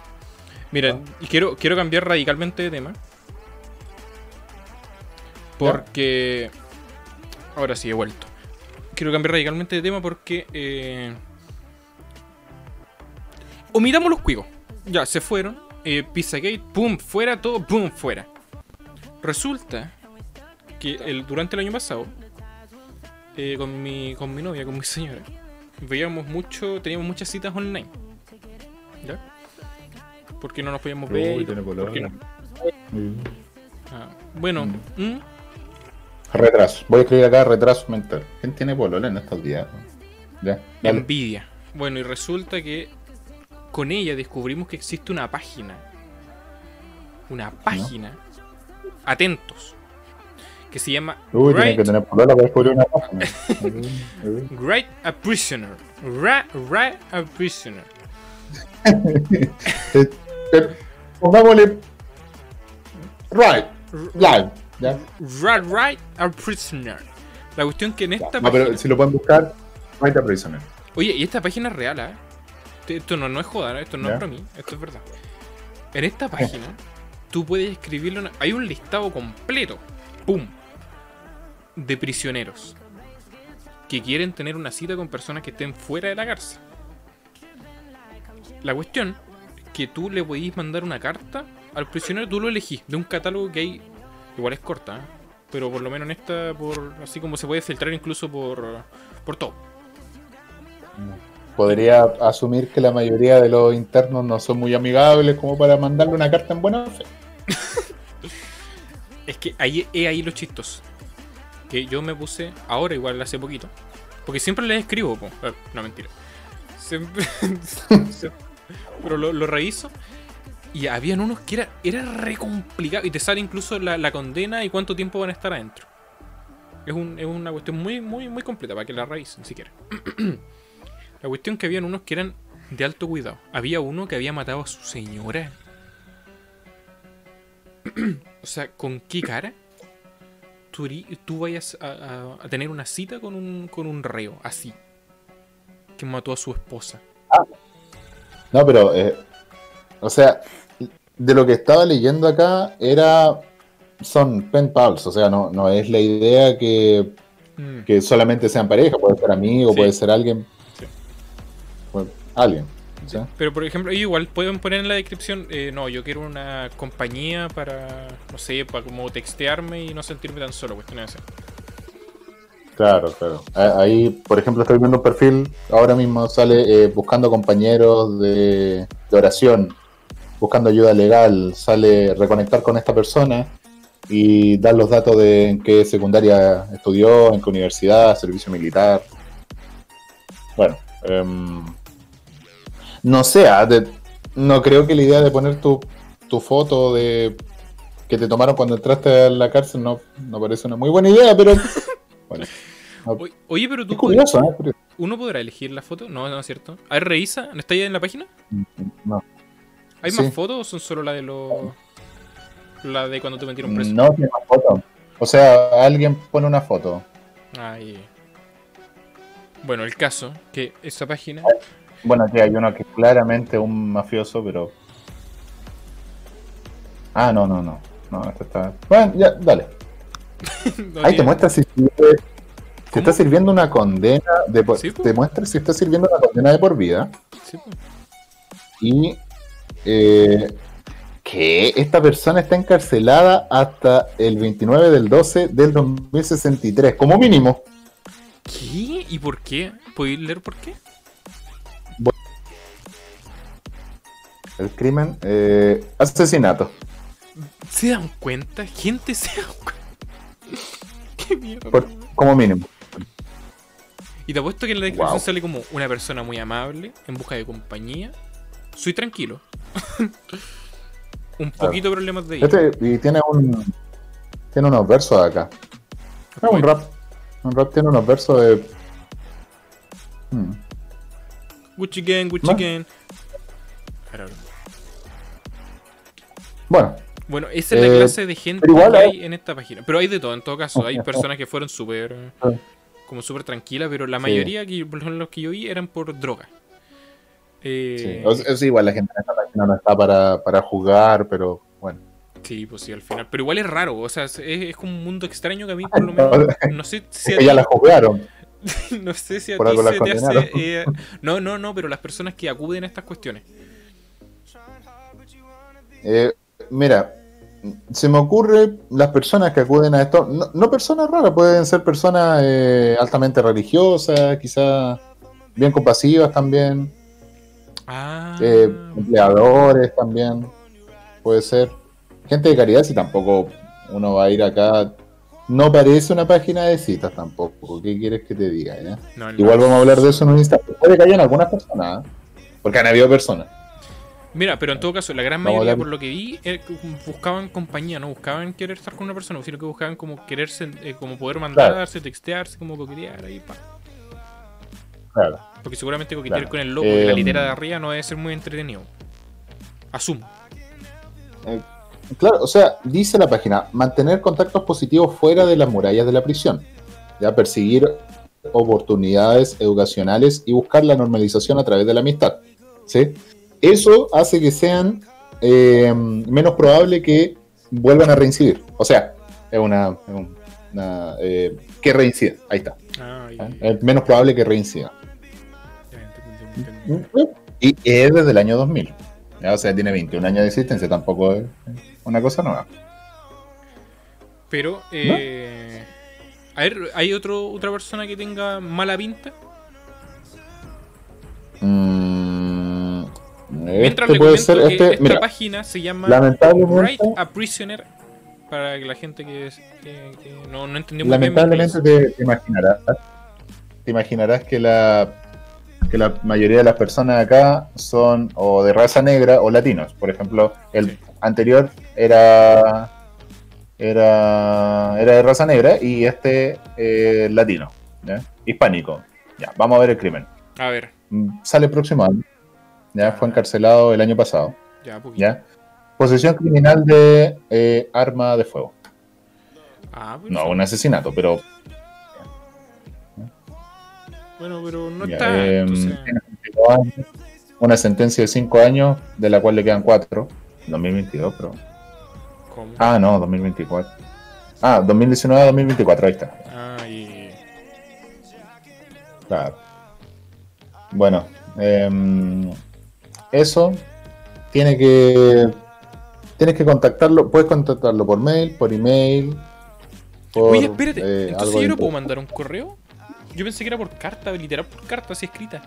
Mira, y quiero, quiero cambiar radicalmente de tema. Porque. Ahora sí, he vuelto. Quiero cambiar radicalmente de tema porque. Eh... Omitamos los cuicos. Ya, se fueron. Eh, Pizzagate, pum, fuera, todo, pum, fuera. Resulta que el, durante el año pasado, eh, con, mi, con mi novia, con mi señora, veíamos mucho, teníamos muchas citas online. ¿Ya? Porque no nos podíamos ver. Uy, tiene color. no- Ah, bueno, ¿mm? Retraso. Voy a escribir acá retraso mental. ¿Quién tiene polola en estos días? Ya, envidia. Bueno, y resulta que con ella descubrimos que existe una página. Una página. Atentos. Que se llama Uy, tiene Write, que tener polola para descubrir una página. *laughs* Write a Prisoner. Ra- Write a Prisoner. *laughs* Eh, eh, Pongámosle. Right. Live. ¿Ya? Ra- Write a Prisoner. La cuestión que en esta No, página. pero si lo pueden buscar, Right a Prisoner. Oye, y esta página es real, ¿eh? Esto no, no es joda, ¿eh? esto no Ya. es para mí, esto es verdad. En esta página, tú puedes escribirle una- Hay un listado completo, ¡pum! De prisioneros que quieren tener una cita con personas que estén fuera de la cárcel. La cuestión es que tú le podís mandar una carta al prisionero, tú lo elegís de un catálogo que hay. Igual es corta, ¿eh? pero por lo menos en esta, por así como se puede filtrar incluso por, por todo. Podría asumir que la mayoría de los internos no son muy amigables como para mandarle una carta en buena fe. *laughs* Es que ahí es ahí los chistos. Que yo me puse, ahora igual hace poquito. Porque siempre les escribo, po. Eh, no mentira. *laughs* Siempre- pero lo, lo reviso. Y habían unos que era, era re complicado. Y te sale incluso la, la condena y cuánto tiempo van a estar adentro. Es, un- es una cuestión muy, muy, muy completa para que la revisen si quieren. *clears throat* la cuestión que habían unos que eran de alto cuidado. Había uno que había matado a su señora. *clears throat* o sea, ¿con qué cara? tú, tú vayas a, a, tener una cita con un, con un reo, así. Que mató a su esposa. Ah. No, pero, eh, o sea, de lo que estaba leyendo acá era son pen pals, o sea, no, no es la idea que, mm. que solamente sean pareja, puede ser amigo, puede ser alguien. Sí. alguien. Pero por ejemplo, igual pueden poner en la descripción, eh, no, yo quiero una compañía para, no sé, para como textearme y no sentirme tan solo, cuestiones así. Claro, claro. Ahí, por ejemplo, estoy viendo un perfil, ahora mismo sale eh, buscando compañeros de, de oración, buscando ayuda legal, sale reconectar con esta persona y dar los datos de en qué secundaria estudió, en qué universidad, servicio militar. Bueno, um, no sé, ah, no creo que la idea de poner tu, tu, foto de que te tomaron cuando entraste a la cárcel no, no parece una muy buena idea, pero *laughs* bueno. Oye, pero tú. curioso, ¿eh? ¿Uno podrá elegir la foto? No, no es cierto. A ver, revisa. ¿No está ahí en la página? No. ¿Hay más fotos o son solo la de los. La de cuando te metieron preso? No, tiene más fotos. O sea, alguien pone una foto. Ahí. Bueno, el caso, que esa página. Bueno, aquí hay uno que es claramente un mafioso, pero. Ah, no, no, no. No, esto está. Bueno, ya, dale. *laughs* Ahí te muestra si, si está sirviendo una condena de por... Te muestra si está sirviendo una condena de por vida. Sí. Y eh, que esta persona está encarcelada hasta el 29 del 12 del 2063, como mínimo. ¿Qué? ¿Y por qué? ¿Puedes leer por qué? El crimen, eh, asesinato. ¿Se dan cuenta? Gente se dan cuenta. *laughs* ¿Qué mierda? como mínimo. Y te apuesto que en la descripción sale como una persona muy amable, en busca de compañía. Soy tranquilo. *laughs* un poquito de problemas de este, y tiene un. Tiene unos versos acá. un rap. Un rap tiene unos versos de. Hmm. Gucci Gang, Gucci Gang. Bueno. Bueno, esa es la eh, clase de gente que hay en esta página. Pero hay de todo, en todo caso. Hay personas que fueron súper. Como súper tranquilas, pero la mayoría, que, los que yo vi, eran por droga. Eh, sí. igual la gente en esta página no está para, para jugar, pero bueno. Sí, pues sí, al final. Pero igual es raro, o sea, es, es como un mundo extraño que a mí, por lo *laughs* menos. No sé si. ya la jugaron. *laughs* no sé si a ti se te hace. Eh, no, no, no, pero las personas que acuden a estas cuestiones. Eh, mira, se me ocurre las personas que acuden a esto, no, personas raras, pueden ser personas eh, altamente religiosas, quizás bien compasivas también, ah. eh, empleadores también, puede ser, gente de caridad si tampoco uno va a ir acá, no parece una página de citas tampoco, ¿qué quieres que te diga? Igual vamos a hablar de eso en un instante, puede que hayan algunas personas, porque han habido personas Mira, pero en todo caso, la gran mayoría, por lo que vi, eh, buscaban compañía, no buscaban querer estar con una persona, sino que buscaban como quererse, eh, como poder mandarse, textearse, como coquetear ahí, pa. Claro. Porque seguramente coquetear con el loco de la litera de em, arriba no debe ser muy entretenido. Asumo. Eh, claro, o sea, dice la página, mantener contactos positivos fuera de las murallas de la prisión. Ya perseguir oportunidades educacionales y buscar la normalización a través de la amistad. ¿Sí? eso hace que sean eh, menos probable que vuelvan a reincidir. O sea, es una, eh, que reincida. Ahí está. Ah, es menos probable que reincida. Y es desde el año 2000. O sea, tiene 21 años de existencia, tampoco es una cosa nueva. Pero, eh, a ver, ¿hay otro, otra persona que tenga mala pinta? Mmm Mientras este comento ser, que este, esta página se llama Write a Prisoner para la gente que, que, no, no, entendió muy bien. Lamentablemente te, imaginarás, te imaginarás que la que la mayoría de las personas acá son o de raza negra o latinos. Por ejemplo, el anterior era era era de raza negra y este eh, latino, hispánico. Ya, vamos a ver el crimen. A ver. Mm, sale próximo año. Ya fue encarcelado el año pasado. Ya, ¿ya? Posesión criminal de eh, arma de fuego. Ah, pues No, un asesinato, pero Bueno, pero no Ya, está. eh, entonces- tiene 22 años, una sentencia de 5 años, de la cual le quedan 4. 2022, pero. ¿Cómo? Ah, no, 2024. Ah, 2019 2024, ahí está. Ah, y. Claro. Bueno, em, eso tiene que. Tienes que contactarlo, puedes contactarlo por mail, por email. Por, Oye, espérate. eh, Entonces yo no puedo mandar un correo. Yo pensé que era por carta, literal por carta, así escrita.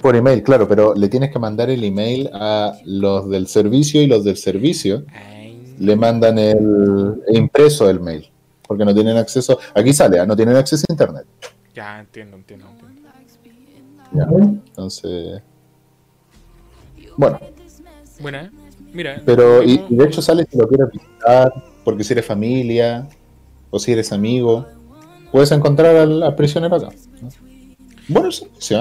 Por email, claro, pero le tienes que mandar el email a los del servicio y los del servicio Ay. le mandan el, el impreso del mail, porque no tienen acceso, aquí sale, ¿ah? no tienen acceso a internet. Ya, entiendo, entiendo, entiendo. ¿ya? Entonces, bueno, Buena, ¿eh? Mira. pero y, y de hecho sale si lo quieres visitar, porque si eres familia o si eres amigo, puedes encontrar al, al prisionero acá. ¿no? Bueno. Es Sí,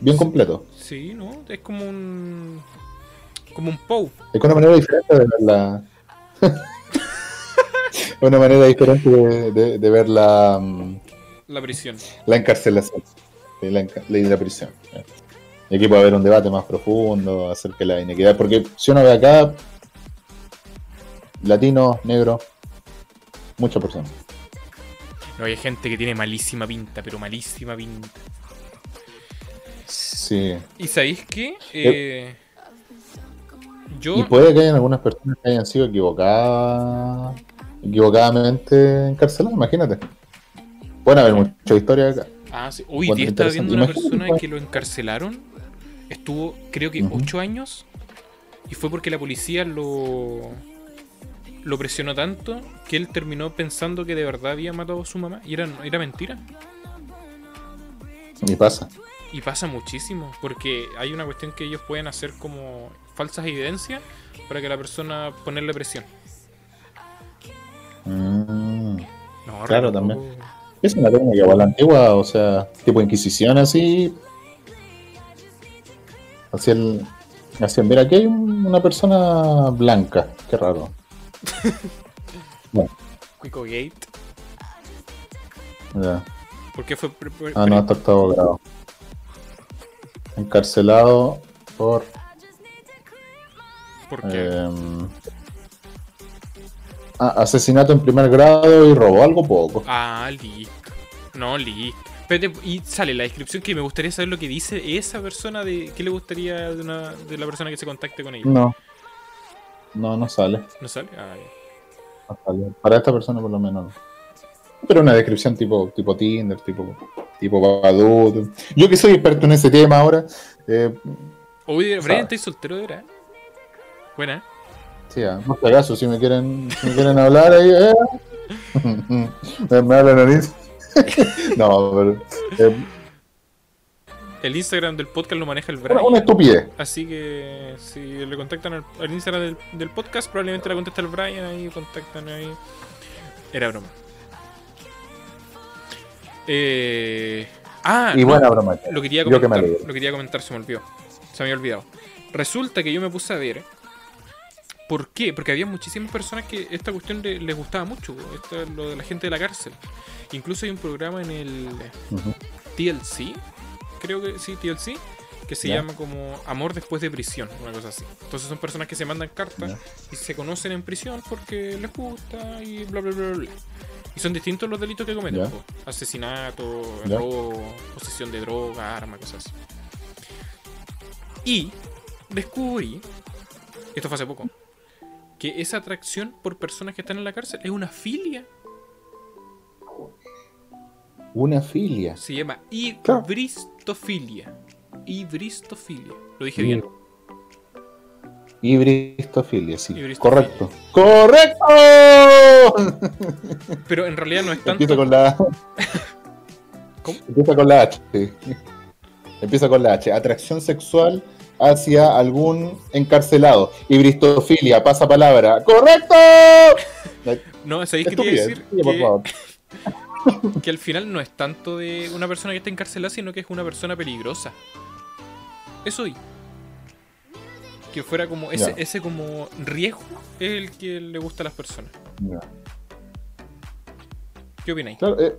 bien sí. completo. Sí, ¿no? Es como un. Como un POU. Es una manera diferente de ver la. *laughs* una manera diferente de, de- de ver la, mm, La prisión. la encarcelación, eh, la, enca- la prisión. eh. Y aquí puede haber un debate más profundo acerca de la inequidad, porque si uno ve acá, latino, negro, muchas personas. No, hay gente que tiene malísima pinta, pero malísima pinta. Sí. ¿Y sabéis qué? Eh, yo. Y puede que hayan algunas personas que hayan sido equivocadas, equivocadamente encarceladas, imagínate. Pueden haber muchas historias acá. Ah, sí. Uy, día estaba viendo una persona Imagínate, que lo encarcelaron. Estuvo, creo que, Ujú. 8 años. Y fue porque la policía lo. Lo presionó tanto que él terminó pensando que de verdad había matado a su mamá. Y era, era mentira. Y pasa. Y pasa muchísimo. Porque hay una cuestión que ellos pueden hacer como falsas evidencias para que la persona ponerle presión. Mm. No, Claro, también. Es una técnica igual la antigua, o sea, tipo Inquisición así. Así el. Así, mira, aquí hay un- una persona blanca. Qué raro. *laughs* Quico Gate. Ya. ¿Por qué fue? Ah, no, hasta octavo grado. Encarcelado por. ¿Por qué? em, ah, asesinato en primer grado y robo, algo poco. Ah, listo. No, listo. Y sale la descripción que me gustaría saber lo que dice esa persona de qué le gustaría de, una, de la persona que se contacte con ella. No. No, no sale. ¿No sale? Ah, ya. no sale. Para esta persona por lo menos no. Pero una descripción tipo, tipo Tinder, tipo, tipo Badoo. Yo que soy experto en ese tema ahora. Eh, Oye, Brian, Sabe. ¿estáis soltero de verdad? Buena. sí, ah, no te caso, si me quieren, si me quieren hablar ahí. eh. me, *laughs* me hablan a mí. *laughs* no, pero. eh, El Instagram del podcast lo maneja el Brian. una estupidez. Así que si le contactan al, al Instagram del, del podcast, probablemente la contesta el Brian ahí, contactan ahí. Era broma. Eh... Ah, Y no, buena broma. lo quería que comentar, lo quería comentar, se me olvidó. Se me había olvidado. Resulta que yo me puse a ver. ¿Por qué? Porque había muchísimas personas que esta cuestión le- les gustaba mucho. Esto es lo de la gente de la cárcel. Incluso hay un programa en el. TLC, creo que sí, TLC, que se llama como Amor después de prisión, una cosa así. Entonces son personas que se mandan cartas y se conocen en prisión porque les gusta y bla bla bla bla. Y son distintos los delitos que cometen: asesinato, robo, posesión de droga, arma, cosas así. Y descubrí, esto fue hace poco, que esa atracción por personas que están en la cárcel es una filia. Una filia. Se llama Claro. Ibristofilia. Ibristofilia. Lo dije bien. Ibristofilia, sí. Correcto. ¡Correcto! *laughs* Pero en realidad no es Empieza tanto. con la. *laughs* ¿Cómo? Empieza con la H. Empieza con la H. Atracción sexual hacia algún encarcelado. Ibristofilia, pasa palabra. ¡Correcto! *laughs* No, ¿sabéis qué decir? Que. Que al final no es tanto de una persona que está encarcelada, sino que es una persona peligrosa. Eso y. Que fuera como. Ese, ese como riesgo es el que le gusta a las personas. ¿Qué opináis? Claro, eh,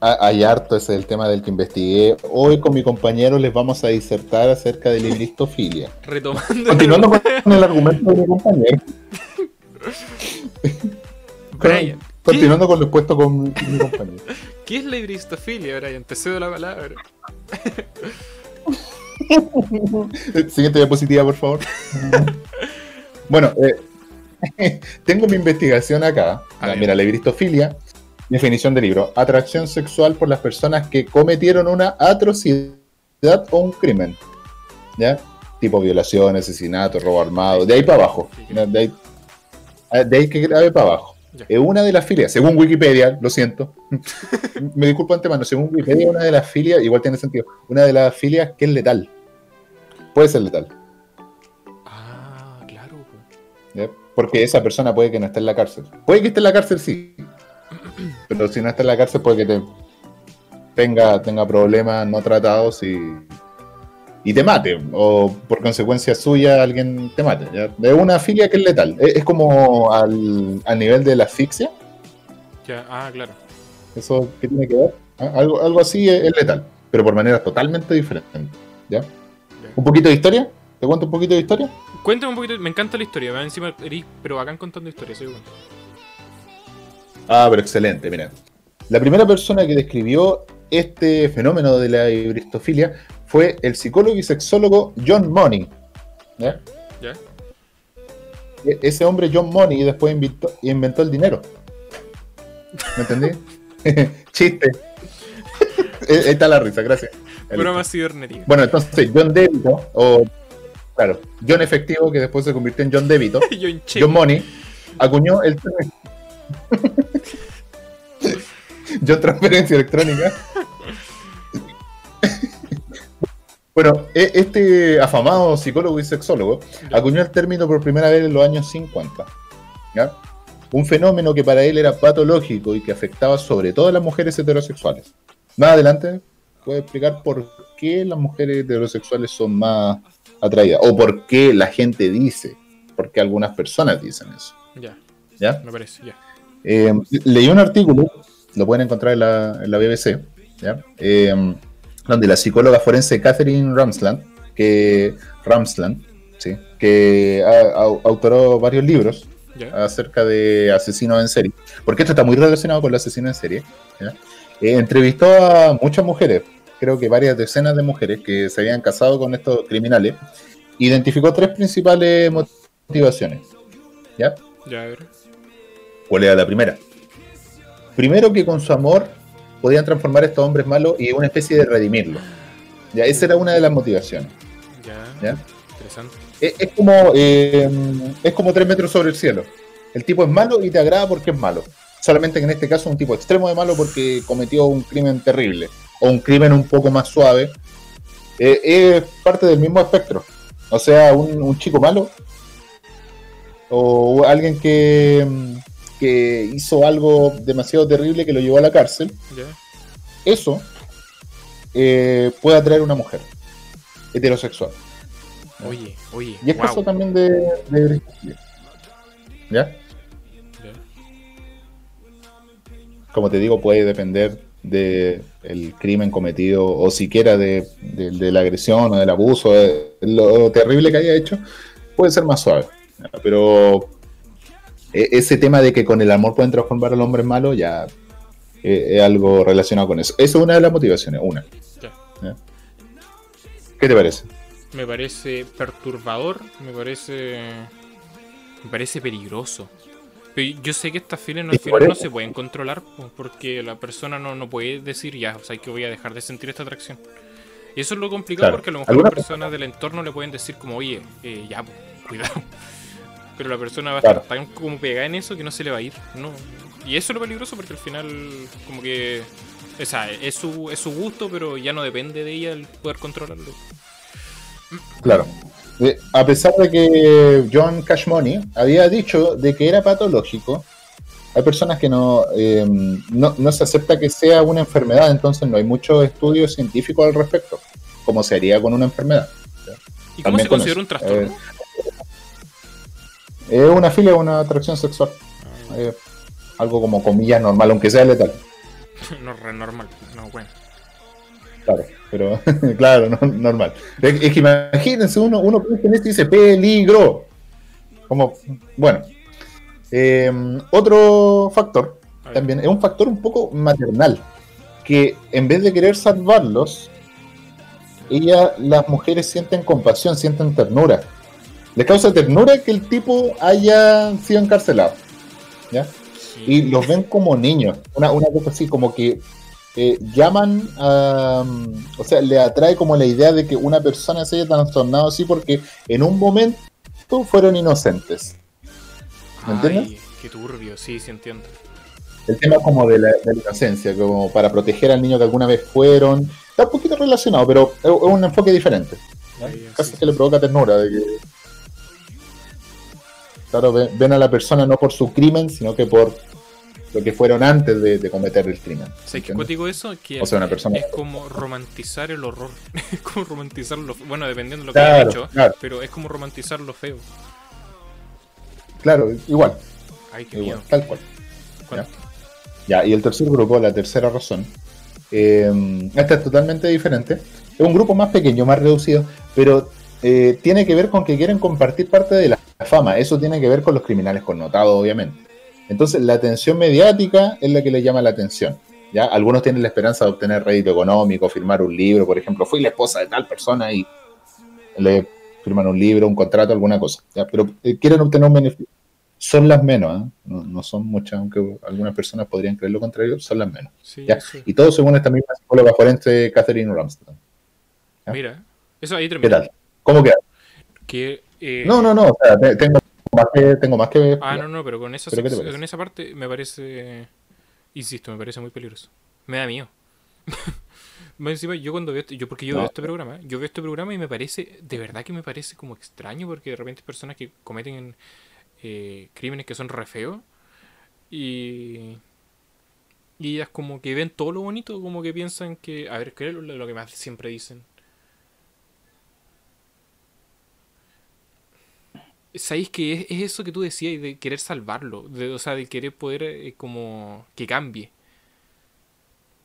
ha- hay harto, ese es el tema del que investigué. Hoy con mi compañero les vamos a disertar acerca de libristofilia. Retomando. Continuando con el argumento de mi compañero. *laughs* Brian, Continuando con lo expuesto con mi, mi compañero. *laughs* ¿qué es la hibristofilia, Brian? Te cedo la palabra. Siguiente diapositiva, por favor. bueno, eh, *laughs* tengo mi investigación acá. A Ya, ver. Mira, la libristofilia, definición del libro: atracción sexual por las personas que cometieron una atrocidad o un crimen. ¿Ya? Tipo violación, asesinato, robo armado, de ahí para abajo. De ahí, ah, de ahí que grave para abajo. Es una de las filias, según Wikipedia, lo siento. *laughs* Me disculpo antemano, según Wikipedia, una de las filias, igual tiene sentido, una de las filias que es letal. Puede ser letal. Ah, claro. Porque esa persona puede que no esté en la cárcel. Puede que esté en la cárcel, sí. *clears throat* Pero si no está en la cárcel, puede que te tenga, tenga problemas no tratados y, y te mate. O por consecuencia suya alguien te mate. ¿ya? Es una filia que es letal. Es, es como al, al nivel de la asfixia. Ya, ah, claro. ¿Eso qué tiene que ver? ¿Ah? Algo, algo así es, es letal. Pero por maneras totalmente diferentes. ¿ya? ¿Un poquito de historia? ¿Te cuento un poquito de historia? Cuéntame un poquito, me encanta la historia, me encima eres, pero bacán contando historias, soy bueno. Ah, pero excelente, mira. La primera persona que describió este fenómeno de la hibristofilia fue el psicólogo y sexólogo John Money. ¿ya? ¿Ya? E- Ese hombre, John Money, después inventó, inventó el dinero. ¿Me entendí? *laughs* Chiste. Ahí ahí está la risa, gracias. Broma cibernética. Bueno, entonces, John Débito, o claro, John Efectivo, que después se convirtió en John Débito, Yo en John Money acuñó el *laughs* John Transferencia Electrónica. Bueno, e- este afamado psicólogo y sexólogo acuñó el término por primera vez en los años 50. ¿ya? Un fenómeno que para él era patológico y que afectaba sobre todo a las mujeres heterosexuales. Más adelante puede explicar por qué las mujeres heterosexuales son más atraídas o por qué la gente dice, por qué algunas personas dicen eso. Ya, ¿ya? me parece, ya. Eh, leí un artículo, lo pueden encontrar en la, en la BBC, ¿ya? Eh, donde la psicóloga forense Catherine Ramsland, que, Ramsland, ¿sí? que autoró varios libros Ya. acerca de asesinos en serie, porque esto está muy relacionado con los asesinos en serie, ¿ya? Eh, entrevistó a muchas mujeres, creo que varias decenas de mujeres que se habían casado con estos criminales, identificó tres principales motivaciones. ¿ya? Ya, a ver. ¿Cuál era la primera? Primero que con su amor podían transformar a estos hombres malos y una especie de redimirlos. Ya, esa era una de las motivaciones. Ya, ¿ya? interesante. Es, es como, eh, es como tres metros sobre el cielo. El tipo es malo y te agrada porque es malo. Solamente que en este caso es un tipo extremo de malo porque cometió un crimen terrible. O un crimen un poco más suave. Eh, es parte del mismo espectro. O sea, un, un chico malo. O alguien que, que hizo algo demasiado terrible que lo llevó a la cárcel. Eso eh, puede atraer a una mujer heterosexual. Oye, oye. Y es caso también de, de ¿Ya? Ya. Como te digo, puede depender del crimen cometido o siquiera de, la agresión o del abuso, de lo terrible que haya hecho, puede ser más suave. Pero ese tema de que con el amor pueden transformar al hombre en malo, ya eh, es algo relacionado con eso. Esa es una de las motivaciones, una. ¿ya? ¿Qué te parece? Me parece perturbador, me parece. Me parece peligroso. Pero yo sé que estas filas no, no eso- se pueden controlar po, porque la persona no, no puede decir ya, o sea, que voy a dejar de sentir esta atracción. Y eso es lo complicado Claro. porque a lo mejor ¿Alguna las personas del entorno le pueden decir como, oye, eh, ya, cuidado. Pero la persona va a estar tan como pegada en eso que no se le va a ir. No. Y eso es lo peligroso porque al final como que... O sea, es su, es su gusto, pero ya no depende de ella el poder controlarlo. Claro. Eh, a pesar de que John Cash Money había dicho de que era patológico, hay personas que no, eh, no, no se acepta que sea una enfermedad, entonces no hay muchos estudios científicos al respecto, como se haría con una enfermedad. ¿Y cómo También se con considera un trastorno? Eh, Es una filia, una atracción sexual. Ah, Eh, algo como comillas normal, aunque sea letal. *laughs* no, re normal. No, bueno. Claro, pero *laughs* claro, no- normal. Es, es que imagínense, uno, uno piensa en esto y dice peligro. Como, bueno. Eh, otro factor también es un factor un poco maternal. Que en vez de querer salvarlos, ella, las mujeres sienten compasión, sienten ternura. Les causa ternura que el tipo haya sido encarcelado. ¿Ya? Sí. y los ven como niños. Una, una cosa así, como que eh, llaman a. um, O sea, le atrae como la idea de que una persona se haya trastornado así porque en un momento fueron inocentes. ¿me entiendes? Qué turbio, sí, sí entiendo. El tema como de la, de la inocencia, como para proteger al niño que alguna vez fueron. Está un poquito relacionado, pero es un enfoque diferente. Sí, Casi sí, que le provoca ternura. De que, claro, ven, ven a la persona no por su crimen, sino que por lo que fueron antes de, de cometer el crimen. ¿Sabes qué cuático eso? Que O sea, una persona- es como romantizar el horror. *laughs* es como romantizar lo Bueno, dependiendo de lo que hayan Claro, hecho, claro, pero es como romantizar lo feo. claro, igual, Ay, qué igual, miedo. tal cual. Ya, y el tercer grupo, la tercera razón, eh, esta es totalmente diferente. Es un grupo más pequeño, más reducido, pero eh, tiene que ver con que quieren compartir parte de la fama. Eso tiene que ver con los criminales connotados, obviamente. Entonces, la atención mediática es la que le llama la atención. ¿ya? Algunos tienen la esperanza de obtener rédito económico, firmar un libro, por ejemplo, fui la esposa de tal persona y le firman un libro, un contrato, alguna cosa. ¿ya? Pero eh, quieren obtener un beneficio. Son las menos, ¿eh? no, no son muchas, aunque algunas personas podrían creer lo contrario, son las menos. Sí, ¿ya? eso. Y todo según esta misma psicóloga forense Catherine Ramsden. Mira, eso ahí ¿Qué termina. tal? ¿Cómo queda? Que, eh, No, no, no, o sea, te- tengo más que, tengo más que Ah, no, no, pero con esa, ¿Pero con esa parte me parece. Insisto, me parece muy peligroso. Me da miedo. *laughs* Más encima, yo cuando veo. este- Yo, porque yo No. veo este programa, yo veo este programa y me parece. De verdad que me parece como extraño, porque de repente hay personas que cometen eh, crímenes que son re feos. Y. Y ellas como que ven todo lo bonito, como que piensan que. A ver, ¿qué es lo, lo que más siempre dicen? ¿Sabéis que es, es eso que tú decías de querer salvarlo? De, o sea, de querer poder eh, como que cambie.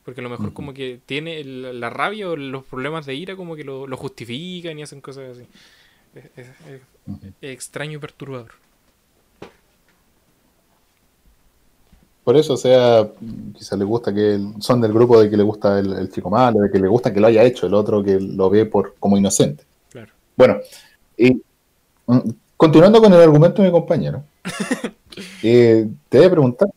Porque a lo mejor Ujú. como que tiene el- la rabia o los problemas de ira como que lo, lo justifican y hacen cosas así. Es, extraño y perturbador. Por eso, o sea, quizás le gusta que el- son del grupo de que le gusta el, el chico malo, de que le gusta que lo haya hecho, el otro que lo ve por como inocente. Claro. Bueno, y mm, continuando con el argumento de mi compañero, *laughs* eh, te voy a preguntar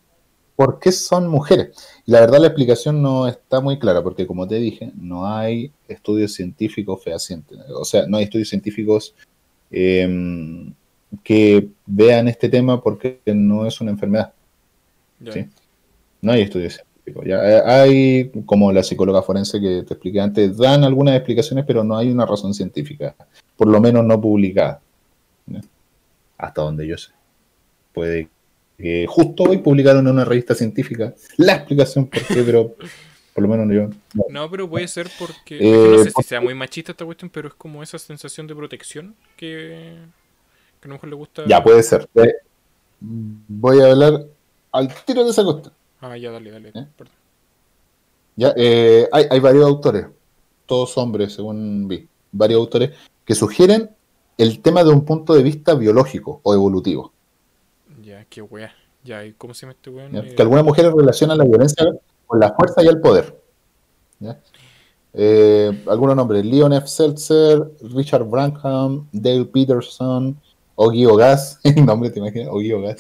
por qué son mujeres. Y la verdad la explicación no está muy clara, porque como te dije, no hay estudios científicos fehacientes. O sea, no hay estudios científicos eh, que vean este tema porque no es una enfermedad. Sí. No hay estudios científicos. Ya Eh, hay, como la psicóloga forense que te expliqué antes, dan algunas explicaciones, pero no hay una razón científica, por lo menos no publicada. Hasta donde yo sé. Puede que justo hoy publicaron en una revista científica la explicación por qué, pero por lo menos yo. no. No, pero puede ser porque. Eh, no sé si sea muy machista esta cuestión, pero es como esa sensación de protección que, que a lo mejor le gusta. Ya puede ser. Eh, voy a hablar al tiro de esa cuestión. Ah, ya, dale, dale. ¿Eh? perdón. Ya, eh, hay, hay varios autores, todos hombres, según vi, varios autores que sugieren el tema de un punto de vista biológico o evolutivo. Ya, qué wea. Ya, ¿y cómo se llama este weón? Eh, Que algunas mujeres relacionan la violencia con la fuerza y el poder. ¿ya? Eh, algunos nombres: Leon F. Seltzer, Richard Branham, Dale Peterson, Ogi Ogas, *laughs* el nombre te imaginas, Ogi Ogas,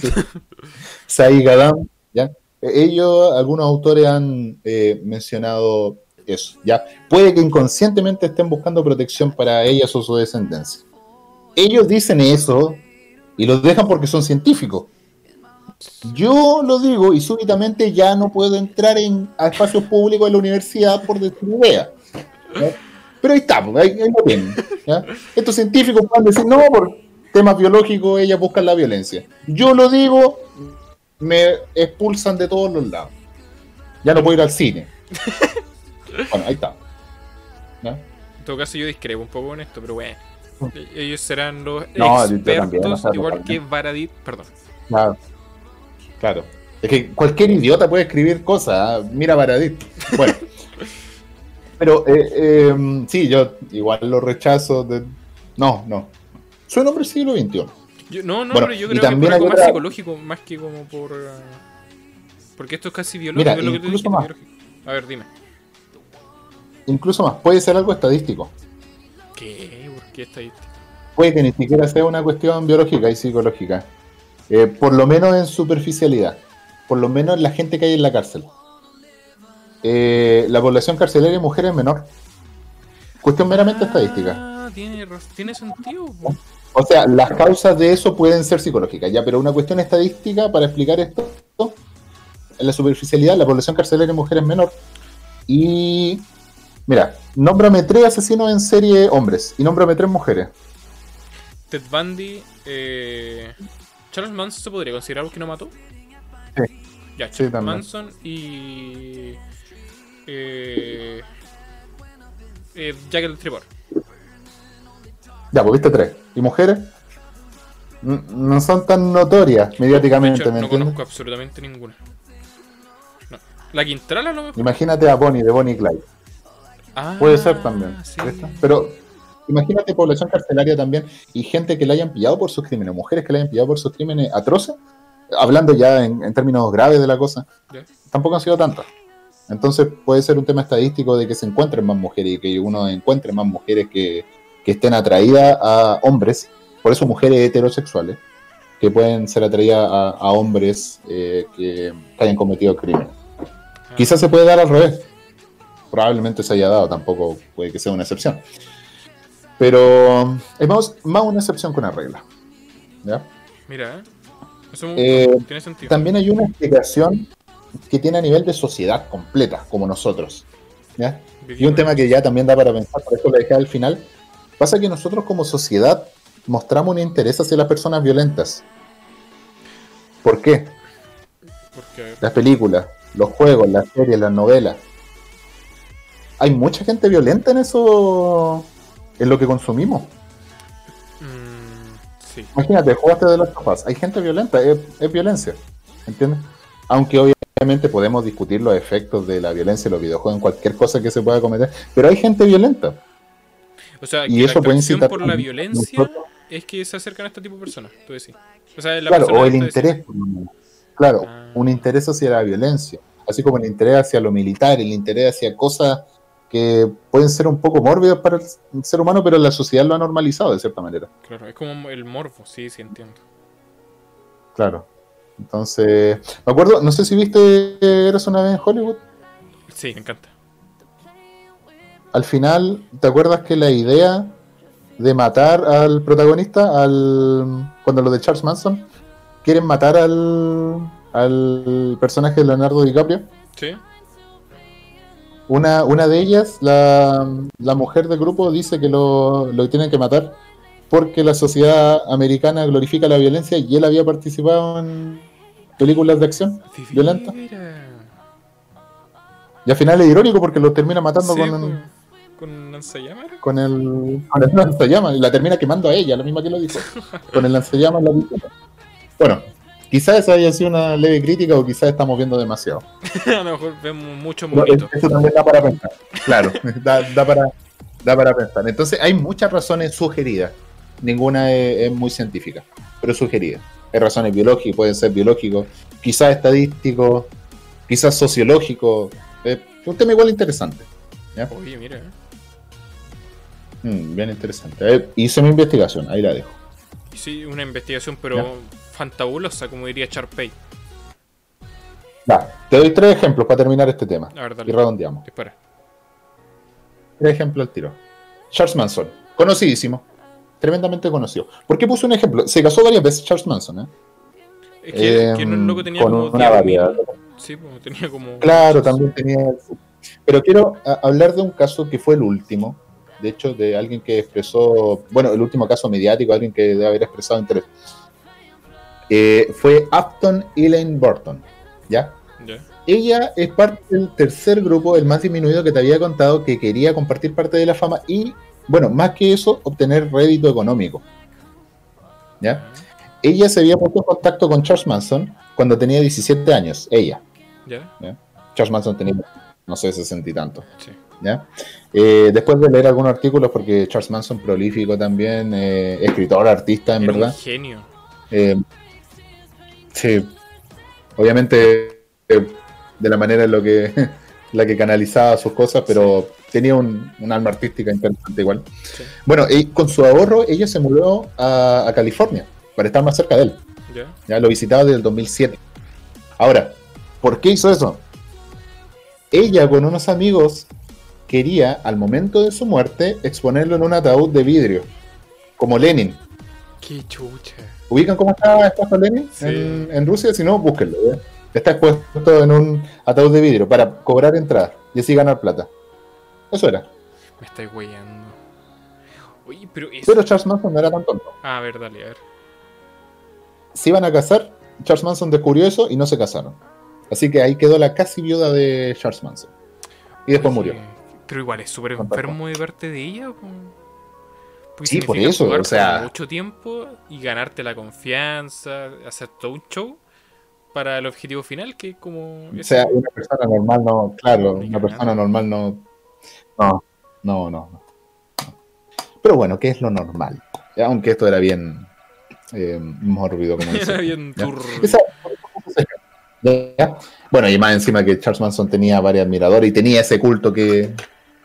*laughs* Sai Gadam, ¿ya? Eh, Ellos, algunos autores han eh, mencionado eso, ¿ya? Puede que inconscientemente estén buscando protección para ellas o su descendencia. Ellos dicen eso y los dejan porque son científicos. Yo lo digo y súbitamente ya no puedo entrar en, a espacios públicos de la universidad por decir idea. ¿ya? Pero ahí está, ahí, ahí lo tienen. ¿ya? Estos científicos pueden decir, no, por temas biológicos ellas buscan la violencia. Yo lo digo, me expulsan de todos los lados. Ya no puedo ir al cine. *laughs* Bueno, ahí está. ¿ya? En todo caso, yo discrepo un poco con esto, pero bueno. Ellos serán los No, también, expertos, sea, igual que. Varadit, perdón. Claro. Claro. Es que cualquier idiota puede escribir cosas. ¿ah? Mira Baradit. Bueno. *laughs* Pero eh, eh, sí, yo igual lo rechazo. De... No, no. Soy un hombre del siglo XXI. Yo- no, no, Bueno, pero yo creo que por también algo más psicológico, más que como por. eh, Porque esto es casi biológico, Mira, incluso dijiste, más. biológico. A ver, dime. Incluso más, puede ser algo estadístico. ¿Qué? ¿Por qué estadística? Puede que ni siquiera sea una cuestión biológica y psicológica. Eh, por lo menos en superficialidad. Por lo menos en la gente que hay en la cárcel. Eh, la población carcelaria de mujeres es menor. Cuestión meramente estadística. Ah, tiene, raz- tiene sentido. po. O sea, las causas de eso pueden ser psicológicas, ya, pero una cuestión estadística para explicar esto, en la superficialidad, la población carcelaria de mujeres es menor. Y, mira, nómbrame tres asesinos en serie hombres y nómbrame tres mujeres. Ted Bundy. Eh... Charles Manson se podría considerar que no mató. Sí. Ya, Charles. Manson y. Eh... eh, Jack el Tripor. Ya, pues viste tres. ¿Y mujeres? No son tan notorias mediáticamente, hecho, ¿me no entiendes? conozco absolutamente ninguna. No. La Quintral a lo mejor. Imagínate a Bonnie de Bonnie Clyde. Ah, Puede ser también. sí. ¿viste? Pero imagínate población carcelaria también y gente que la hayan pillado por sus crímenes, mujeres que la hayan pillado por sus crímenes atroces, hablando ya en, en términos graves de la cosa, tampoco han sido tantas. Entonces puede ser un tema estadístico de que se encuentren más mujeres y que uno encuentre más mujeres que, que estén atraídas a hombres, por eso mujeres heterosexuales, que pueden ser atraídas a, a hombres eh, que, que hayan cometido crímenes. Ah. Quizás se puede dar al revés. Probablemente se haya dado, tampoco puede que sea una excepción. Pero es más, más una excepción que una regla. ¿ya? Mira, ¿eh? Eso Eh, tiene sentido. También hay una explicación que tiene a nivel de sociedad completa, como nosotros. ¿ya? Y un tema que ya también da para pensar, por eso lo dejé al final. Pasa que nosotros como sociedad mostramos un interés hacia las personas violentas. ¿Por qué? Porque, las películas, los juegos, las series, las novelas. Hay mucha gente violenta en eso, en lo que consumimos. mm, sí. Imagínate, jugaste de las sofás. Hay gente violenta, es, es violencia. ¿Entiendes? Aunque obviamente podemos discutir los efectos de la violencia en los videojuegos, en cualquier cosa que se pueda cometer, pero hay gente violenta. O sea, Y que eso la puede incitar por la violencia nosotros- es que se acercan a este tipo de personas, tú decís. O sea, la Claro, o el interés. por lo menos. Claro, Ah. un interés hacia la violencia, así como el interés hacia lo militar, el interés hacia cosas que pueden ser un poco mórbidas para el ser humano, pero la sociedad lo ha normalizado de cierta manera. Claro, es como el morbo, sí, sí entiendo. Claro. Entonces, me acuerdo, no sé si viste Eras una vez en Hollywood. Sí, me encanta. Al final, ¿te acuerdas que la idea de matar al protagonista, al cuando lo de Charles Manson, quieren matar al, al personaje de Leonardo DiCaprio? Sí. Una, una de ellas, la, la mujer del grupo, dice que lo, lo tienen que matar porque la sociedad americana glorifica la violencia y él había participado en películas de acción. ¿Violenta? Y al final es irónico porque lo termina matando Sí, con, con, con lanzallamas. ¿era? con el, con el lanzallamas y la termina quemando a ella, la misma que lo dijo. *laughs* Con el lanzallamas la. Bueno, quizás esa haya sido una leve crítica o quizás estamos viendo demasiado. *laughs* a lo mejor vemos muchos Pero monitos. Eso también da para pensar. Claro, *laughs* da, da para, da para pensar. Entonces hay muchas razones sugeridas. Ninguna es, es muy científica, pero sugerida. Hay razones biológicas, pueden ser biológicos, quizás estadísticos, quizás sociológicos. Es un tema igual interesante. ¿ya? Oye, mira. ¿eh? Mm, bien interesante. Eh, hice mi investigación, ahí la dejo. Sí, una investigación, pero Ya. Fantabulosa, como diría Charpey. Ya, te doy tres ejemplos para terminar este tema. La verdad. Y redondeamos. Dispara. Tres ejemplos al tiro. Charles Manson, conocidísimo. Tremendamente conocido. ¿Por qué puse un ejemplo? Se casó varias veces Charles Manson, ¿eh? Es que, que Em, no loco tenía con como una 10.000. variedad. Sí, pues tenía como. Claro, también tenía. Pero quiero a- hablar de un caso que fue el último. De hecho, de alguien que expresó. Bueno, el último caso mediático, alguien que debe haber expresado interés. Eh, fue Upton Elaine Burton. ¿Ya? Ella es parte del tercer grupo, el más disminuido que te había contado, que quería compartir parte de la fama y bueno, más que eso, obtener rédito económico. ¿Ya? Ella se había puesto en contacto con Charles Manson cuando tenía 17 años, ella. ¿Ya? Charles Manson tenía, no sé, 60 y tanto. Sí. ¿ya? Eh, después de leer algunos artículos, porque Charles Manson, prolífico también, eh, escritor, artista, en Era verdad. un genio. Eh, sí, obviamente eh, de la manera en lo que *laughs* la que canalizaba sus cosas, pero tenía un, un alma artística interesante igual. Sí. Bueno, y con su ahorro ella se mudó a, a California para estar más cerca de él. ¿Ya? Ya lo visitaba desde el 2007. Ahora, ¿por qué hizo eso? Ella con unos amigos quería, al momento de su muerte, exponerlo en un ataúd de vidrio, como Lenin. Qué chucha. ¿Ubican cómo está expuesto Lenin Sí. en, en Rusia? Si no, búsquenlo. ¿ya? Está expuesto en un ataúd de vidrio para cobrar entrada y así ganar plata. Eso era. Me estáis weyando. Oye, pero eso. Pero Charles Manson no era tan tonto. Ah, a ver, dale, a ver. Se iban a casar, Charles Manson descubrió eso y no se casaron. Así que ahí quedó la casi viuda de Charles Manson. Y después Oye, murió. Pero igual es súper enfermo de parte de ella. po. Porque Sí, por eso, jugar o sea- mucho tiempo y ganarte la confianza, hacer todo un show para el objetivo final, que es como. O sea, una persona normal no, claro, una persona normal no. No, no, no. no. Pero bueno, ¿qué es lo normal? Aunque esto era bien eh, mórbido, como dice. *laughs* Era bien turbio. Bueno, y más encima que Charles Manson tenía varios admiradores y tenía ese culto que,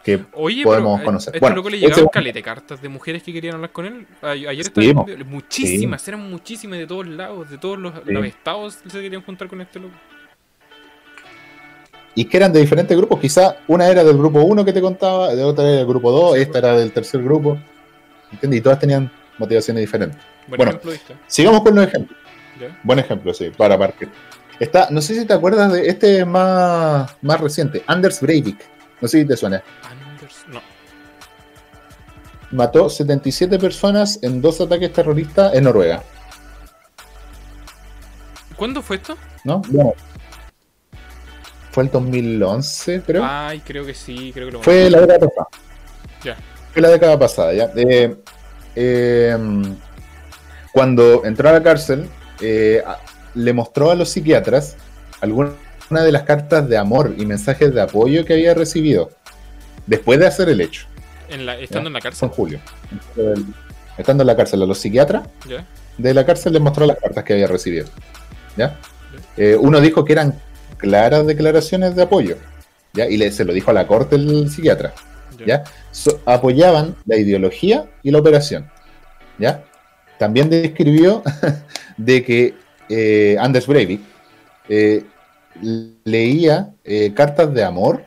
que Oye, podemos pero conocer. este Bueno, loco le caleta de cartas de mujeres que querían hablar con él. Ayer estaba Sí, muchísimas, eran muchísimas de todos lados, de todos los, Sí. los estados se querían juntar con este loco. y que eran de diferentes grupos. Quizá una era del grupo 1 que te contaba, de otra era del grupo 2, esta era del tercer grupo. ¿Entiendes? Y todas tenían motivaciones diferentes. Buen Bueno. ejemplo, ¿viste? Sigamos con los ejemplos. ¿Ya? Buen ejemplo, sí, para partir. Está, no sé si te acuerdas de este más, más reciente, Anders Breivik. No sé si te suena. No. Mató 77 personas en dos ataques terroristas en Noruega. ¿Cuándo fue esto? ¿No? Bueno. Fue el 2011, creo. Ay, creo que sí, creo que lo Fue la década pasada. Ya. Fue la década pasada, ya. Eh, eh, cuando entró a la cárcel, eh, le mostró a los psiquiatras algunas de las cartas de amor y mensajes de apoyo que había recibido después de hacer el hecho. En la, estando en la cárcel. en julio. Estando en la cárcel, a los psiquiatras ¿Ya? de la cárcel les mostró las cartas que había recibido. ¿Ya? Eh, uno dijo que eran claras declaraciones de apoyo. ¿ya? Y le, se lo dijo a la corte el psiquiatra. ¿ya? So- apoyaban la ideología y la operación. ¿ya? También describió *laughs* de que eh, Anders Breivik eh, leía eh, cartas de amor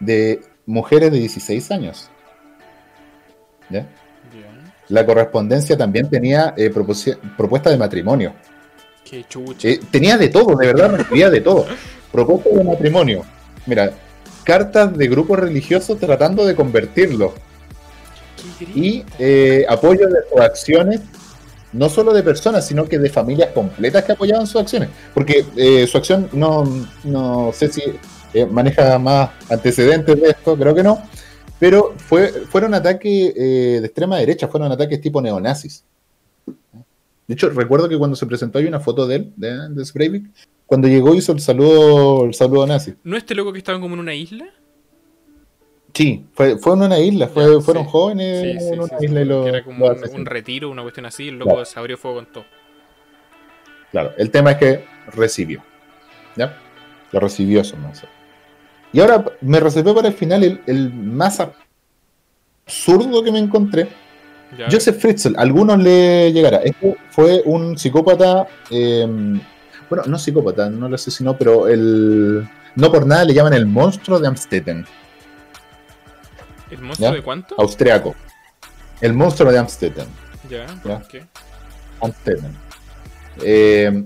de mujeres de 16 años. ¿ya? La correspondencia también tenía eh, propuesta de matrimonio. Qué chucha. Eh, tenía de todo, de verdad, recibía de todo. *laughs* Propuesta de matrimonio. Mira, cartas de grupos religiosos tratando de convertirlo. Y eh, apoyo de sus acciones, no solo de personas, sino que de familias completas que apoyaban sus acciones. Porque eh, su acción no, no sé si eh, maneja más antecedentes de esto, creo que no. Pero fue, fueron ataques eh, de extrema derecha, fueron ataques tipo neonazis. De hecho, recuerdo que cuando se presentó hay una foto de él, de Breivik, cuando llegó hizo el saludo, el saludo nazi. ¿No este loco que estaban como en una isla? Sí, fue, fue en una isla, fue, fueron sí. jóvenes Sí, sí, en una sí, sí, isla y lo, era como lo un, retiro, una cuestión así, el loco Claro. se abrió fuego con todo. Claro, el tema es que recibió. ¿Ya? Lo recibió su mensaje. Y ahora me reservé para el final el, el más absurdo que me encontré. Ya. Joseph Fritzl, a algunos le llegará. Este fue un psicópata. eh, bueno, no psicópata, no lo asesinó, pero el. No por nada le llaman el monstruo de Amstetten, ¿El monstruo ¿Ya? de cuánto? austriaco. El monstruo de Amstetten. Ya, Ya. ¿por qué? Amsterdam. Eh,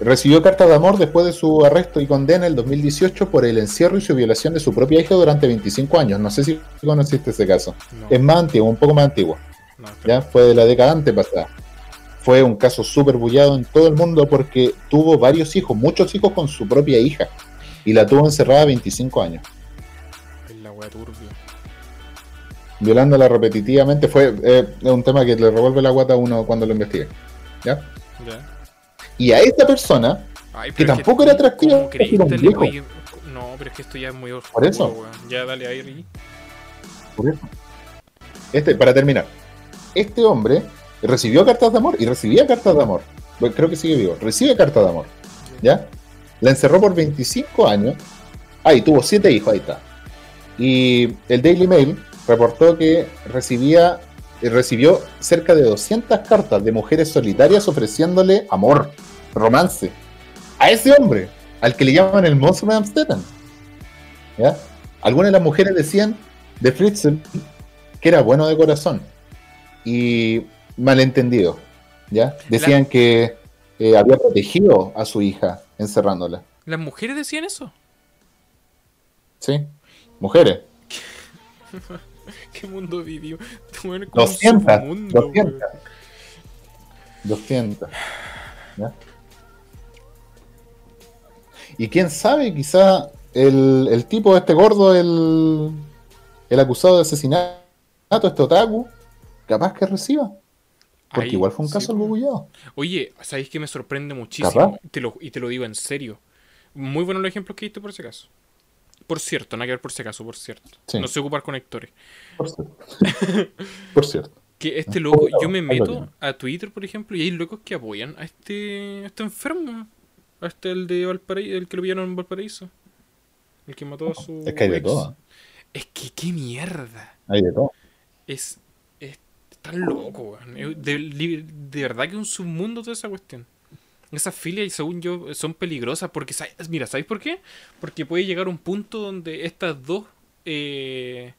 recibió carta de amor después de su arresto y condena en el 2018 por el encierro y su violación de su propia hija durante 25 años. No sé si conociste ese caso. No, Es más antiguo, un poco más antiguo. no. ¿ya? Fue de la década antepasada. Fue un caso súper bullado en todo el mundo porque tuvo varios hijos, muchos hijos con su propia hija. Y la tuvo encerrada 25 años. Es la wea turbia. Violándola repetitivamente. Fue eh, un tema que le revuelve la guata a uno cuando lo investiga. ¿Ya? Y a esta persona, Ay, Que tampoco era atractivo, ¿cómo era creíste? un viejo. Oye, no, pero es que esto ya es muy oscuro, eso. weón. Ya dale ahí, Ricky. por eso. Este, para terminar, este hombre recibió cartas de amor y recibía cartas de amor. Creo que sigue vivo. Recibe cartas de amor. ¿Ya? La encerró por 25 años. Ahí tuvo 7 hijos, ahí está. Y el Daily Mail reportó que recibía, eh, recibió cerca de 200 cartas de mujeres solitarias ofreciéndole amor, romance. A ese hombre, al que le llaman el monstruo de Amsterdam. ¿Ya? Algunas de las mujeres decían de Fritzl que era bueno de corazón y malentendido. ¿ya? Decían que eh, había protegido a su hija encerrándola. ¿Las mujeres decían eso? ¿Sí? Mujeres. *laughs* *laughs* ¿Qué mundo vivió? Un 200. submundo, 200. weón. 200. ¿ya? Y quién sabe, quizá el, el tipo este gordo, el, el acusado de asesinato, este otaku, capaz que reciba. Porque Ahí, igual fue un sí, caso po. algo Oye, ¿sabéis que me sorprende muchísimo? Capaz. Te lo, y te lo digo en serio. Muy buenos los ejemplos que diste por si acaso. Por cierto, nada que ver por si acaso, por cierto. Sí. No sé ocupar conectores. Por cierto. *laughs* Por cierto. Que este loco, Ahí lo yo me tengo. meto a Twitter, por ejemplo, y hay locos que apoyan a este, a este enfermo. A este, el de Valparaíso, el que lo pillaron en Valparaíso. El que mató a su. Es que hay de ex. todo. Es que qué mierda. Hay de todo. Es, es tan loco, weón. De, de verdad que es un submundo toda esa cuestión. Esas filias, según yo, son peligrosas porque, mira, ¿sabéis por qué? Porque puede llegar un punto donde estas dos, eh,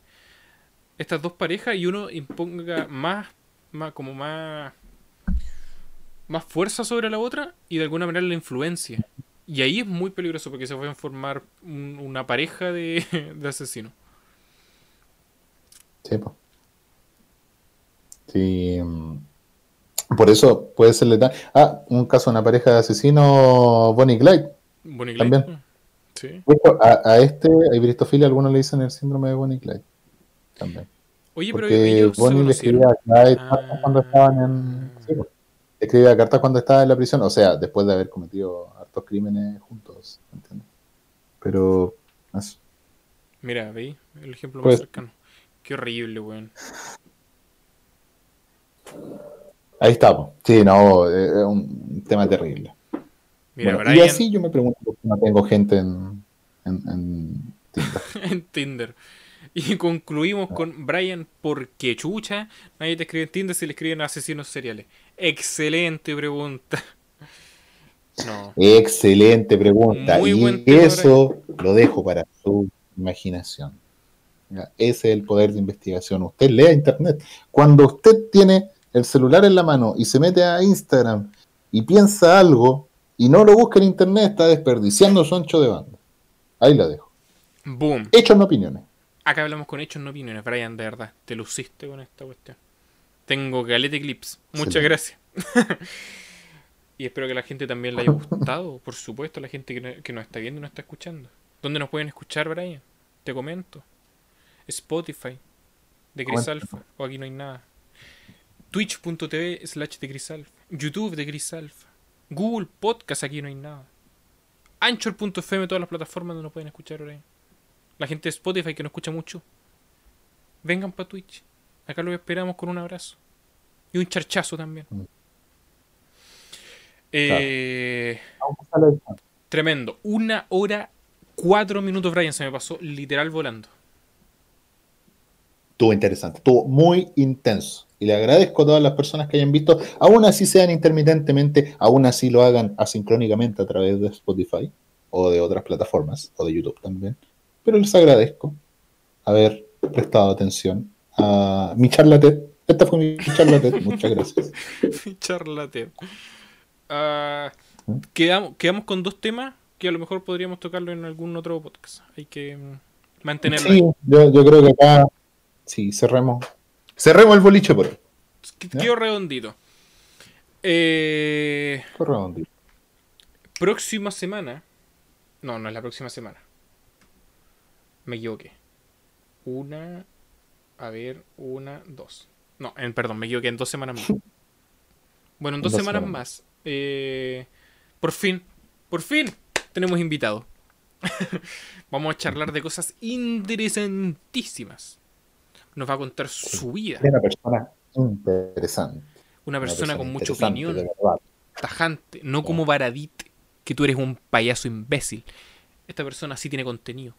estas dos parejas y uno imponga más, más como más, más fuerza sobre la otra y de alguna manera la influencia. Y ahí es muy peligroso porque se pueden formar un- una pareja de, de asesinos. Sí, po. Sí. mm, Por eso puede ser letal. Ah, un caso de una pareja de asesinos, Bonnie y Clyde. Bonnie También. Clyde. Sí. De hecho, A, a este, a Ibristofilia, algunos le dicen el síndrome de Bonnie y Clyde. También. Oye, pero Porque ellos Bonnie le escribía a Clyde Ah. cartas cuando estaban en. sí. Le escribía cartas cuando estaba en la prisión. O sea, después de haber cometido hartos crímenes juntos. ¿entiendes? Pero. eso. Mira, ¿veis? El ejemplo Pues- más cercano. Qué horrible, weón. Ahí está, po. Sí, no, eh, es un tema terrible. Mira, Bueno, y así yo me pregunto por qué no tengo gente en, en, en Tinder. *laughs* en Tinder. Y concluimos con Brian porque chucha, nadie te escribe en Tinder si le escriben asesinos seriales. Excelente pregunta. *laughs* No. Excelente pregunta. Muy y eso lo dejo para su imaginación. Ese es el poder de investigación. Usted lea internet. Cuando usted tiene el celular en la mano y se mete a Instagram y piensa algo y no lo busca en internet, está desperdiciando su ancho de banda. Ahí la dejo. Boom. Hechos no opiniones. Acá hablamos con hechos, no opiniones. Brian, de verdad, te luciste con esta cuestión. Tengo galete clips. Muchas gracias. *laughs* y espero que la gente también le haya gustado. Por supuesto, la gente que, no- que nos está viendo y nos está escuchando. ¿Dónde nos pueden escuchar, Brian? Te comento. Spotify, de Comenta. Alpha, o aquí no hay nada. Twitch.tv slash de. YouTube de. Google Podcast, aquí no hay nada. Anchor.fm, todas las plataformas donde nos pueden escuchar, Brian. La gente de Spotify que nos escucha mucho. Vengan para Twitch. Acá los esperamos con un abrazo. Y un charchazo también. Mm. Eh, tremendo. Una hora, cuatro minutos, Brian. Se me pasó literal volando. Estuvo interesante, estuvo muy intenso. Y le agradezco a todas las personas que hayan visto, aún así sean intermitentemente, aún así lo hagan asincrónicamente a través de Spotify o de otras plataformas, o de YouTube también. Pero les agradezco haber prestado atención a mi charlatán. Esta fue mi charlatán. Muchas gracias. *laughs* Charlateo. Ah, ¿Mm? quedamos, quedamos con dos temas que a lo mejor podríamos tocarlo en algún otro podcast. Hay que mm, mantenerlo. Sí, yo, yo creo que acá, sí, cerremos. Cerremos el boliche por hoy. Quedó redondito. Eh, redondito. próxima semana. No, no es la próxima semana. Me equivoqué. Una. A ver, una, dos. No, en, perdón, me equivoqué, en dos semanas más. *laughs* Bueno, en En dos, dos semanas, semanas. más. eh, por fin, por fin, tenemos invitado. *laughs* Vamos a charlar de cosas interesantísimas. Nos va a contar su vida. Es una persona interesante. Una una persona con mucha opinión, tajante, no como Baradit, que tú eres un payaso imbécil. Esta persona sí tiene contenido.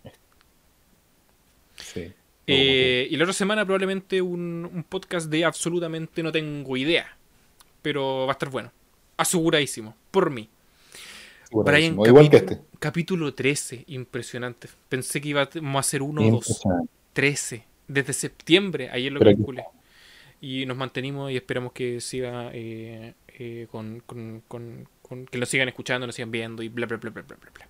Sí. Eh, y la otra semana probablemente un, un podcast de absolutamente no tengo idea. Pero va a estar bueno. Aseguradísimo. Por mí. Brian. Igual que capítulo, este. capítulo 13. Impresionante. Pensé que íbamos a hacer uno o dos. Impresionante. 13. Desde septiembre. Ayer lo calculé. Y nos mantenimos y esperamos que siga eh, eh, con, con- con- con- que lo sigan escuchando, lo sigan viendo y bla bla bla bla bla bla. bla.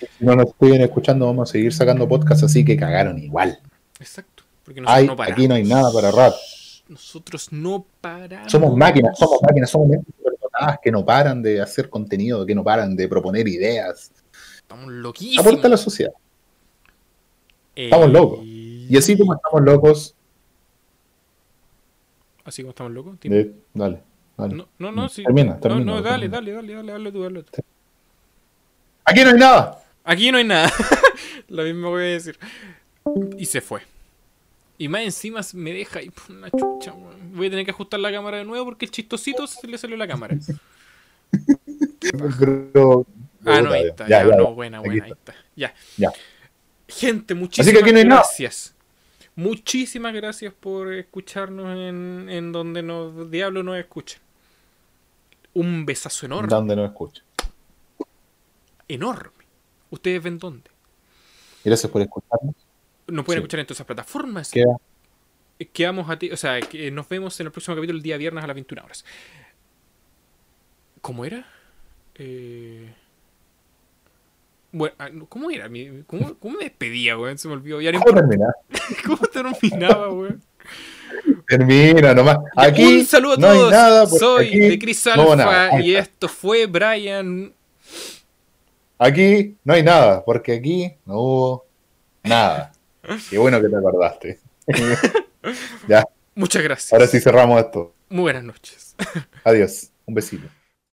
Si no nos siguen escuchando, vamos a seguir sacando podcasts así que cagaron igual. Exacto. Porque nosotros Ay, no paramos. aquí no hay nada para rato. Nosotros no paramos. Somos máquinas, somos máquinas, somos superdotadas que no paran de hacer contenido, que no paran de proponer ideas. Estamos loquísimos. Aporta a la sociedad. Eh, estamos locos. Y así como estamos locos, Así como estamos locos. De- dale, dale. No, no, no, sí. Termina, termina, No, no, dale, dale, dale, dale, dale tú, dale tú. Aquí no hay nada. Aquí no hay nada. *laughs* Lo mismo voy a decir. Y se fue. Y más encima me deja por una chucha, weón. Voy a tener que ajustar la cámara de nuevo porque el chistosito se le salió la cámara. Pero, Ah, no, ahí está. ya, Ya, ya, no, buena, buena, ahí está. Ya. Ya. Gente, muchísimas Así que aquí no hay nada. Muchísimas gracias por escucharnos en, en donde nos diablo nos escucha. Un besazo enorme. donde no escucha. Enorme. ¿Ustedes ven dónde? Gracias por escucharnos. Nos pueden Sí. escuchar en todas esas plataformas. Queda Quedamos a ti, o sea, que nos vemos en el próximo capítulo el día viernes a las 21 horas. ¿Cómo era? Eh... Bueno, ah, ¿cómo era? ¿Cómo, cómo me despedía, weón? Se me olvidó. Ya ¿Cómo terminar? *laughs* ¿Cómo terminaba, weón? Termina nomás. Aquí Un saludo a no hay todos. nada. porque Soy aquí de Chris no. Ahí y esto fue Brian. Aquí no hay nada, porque aquí no hubo nada. *laughs* Qué bueno que te acordaste. *laughs* ya, Muchas gracias. ahora sí cerramos esto. Muy buenas noches. Adiós. Un besito.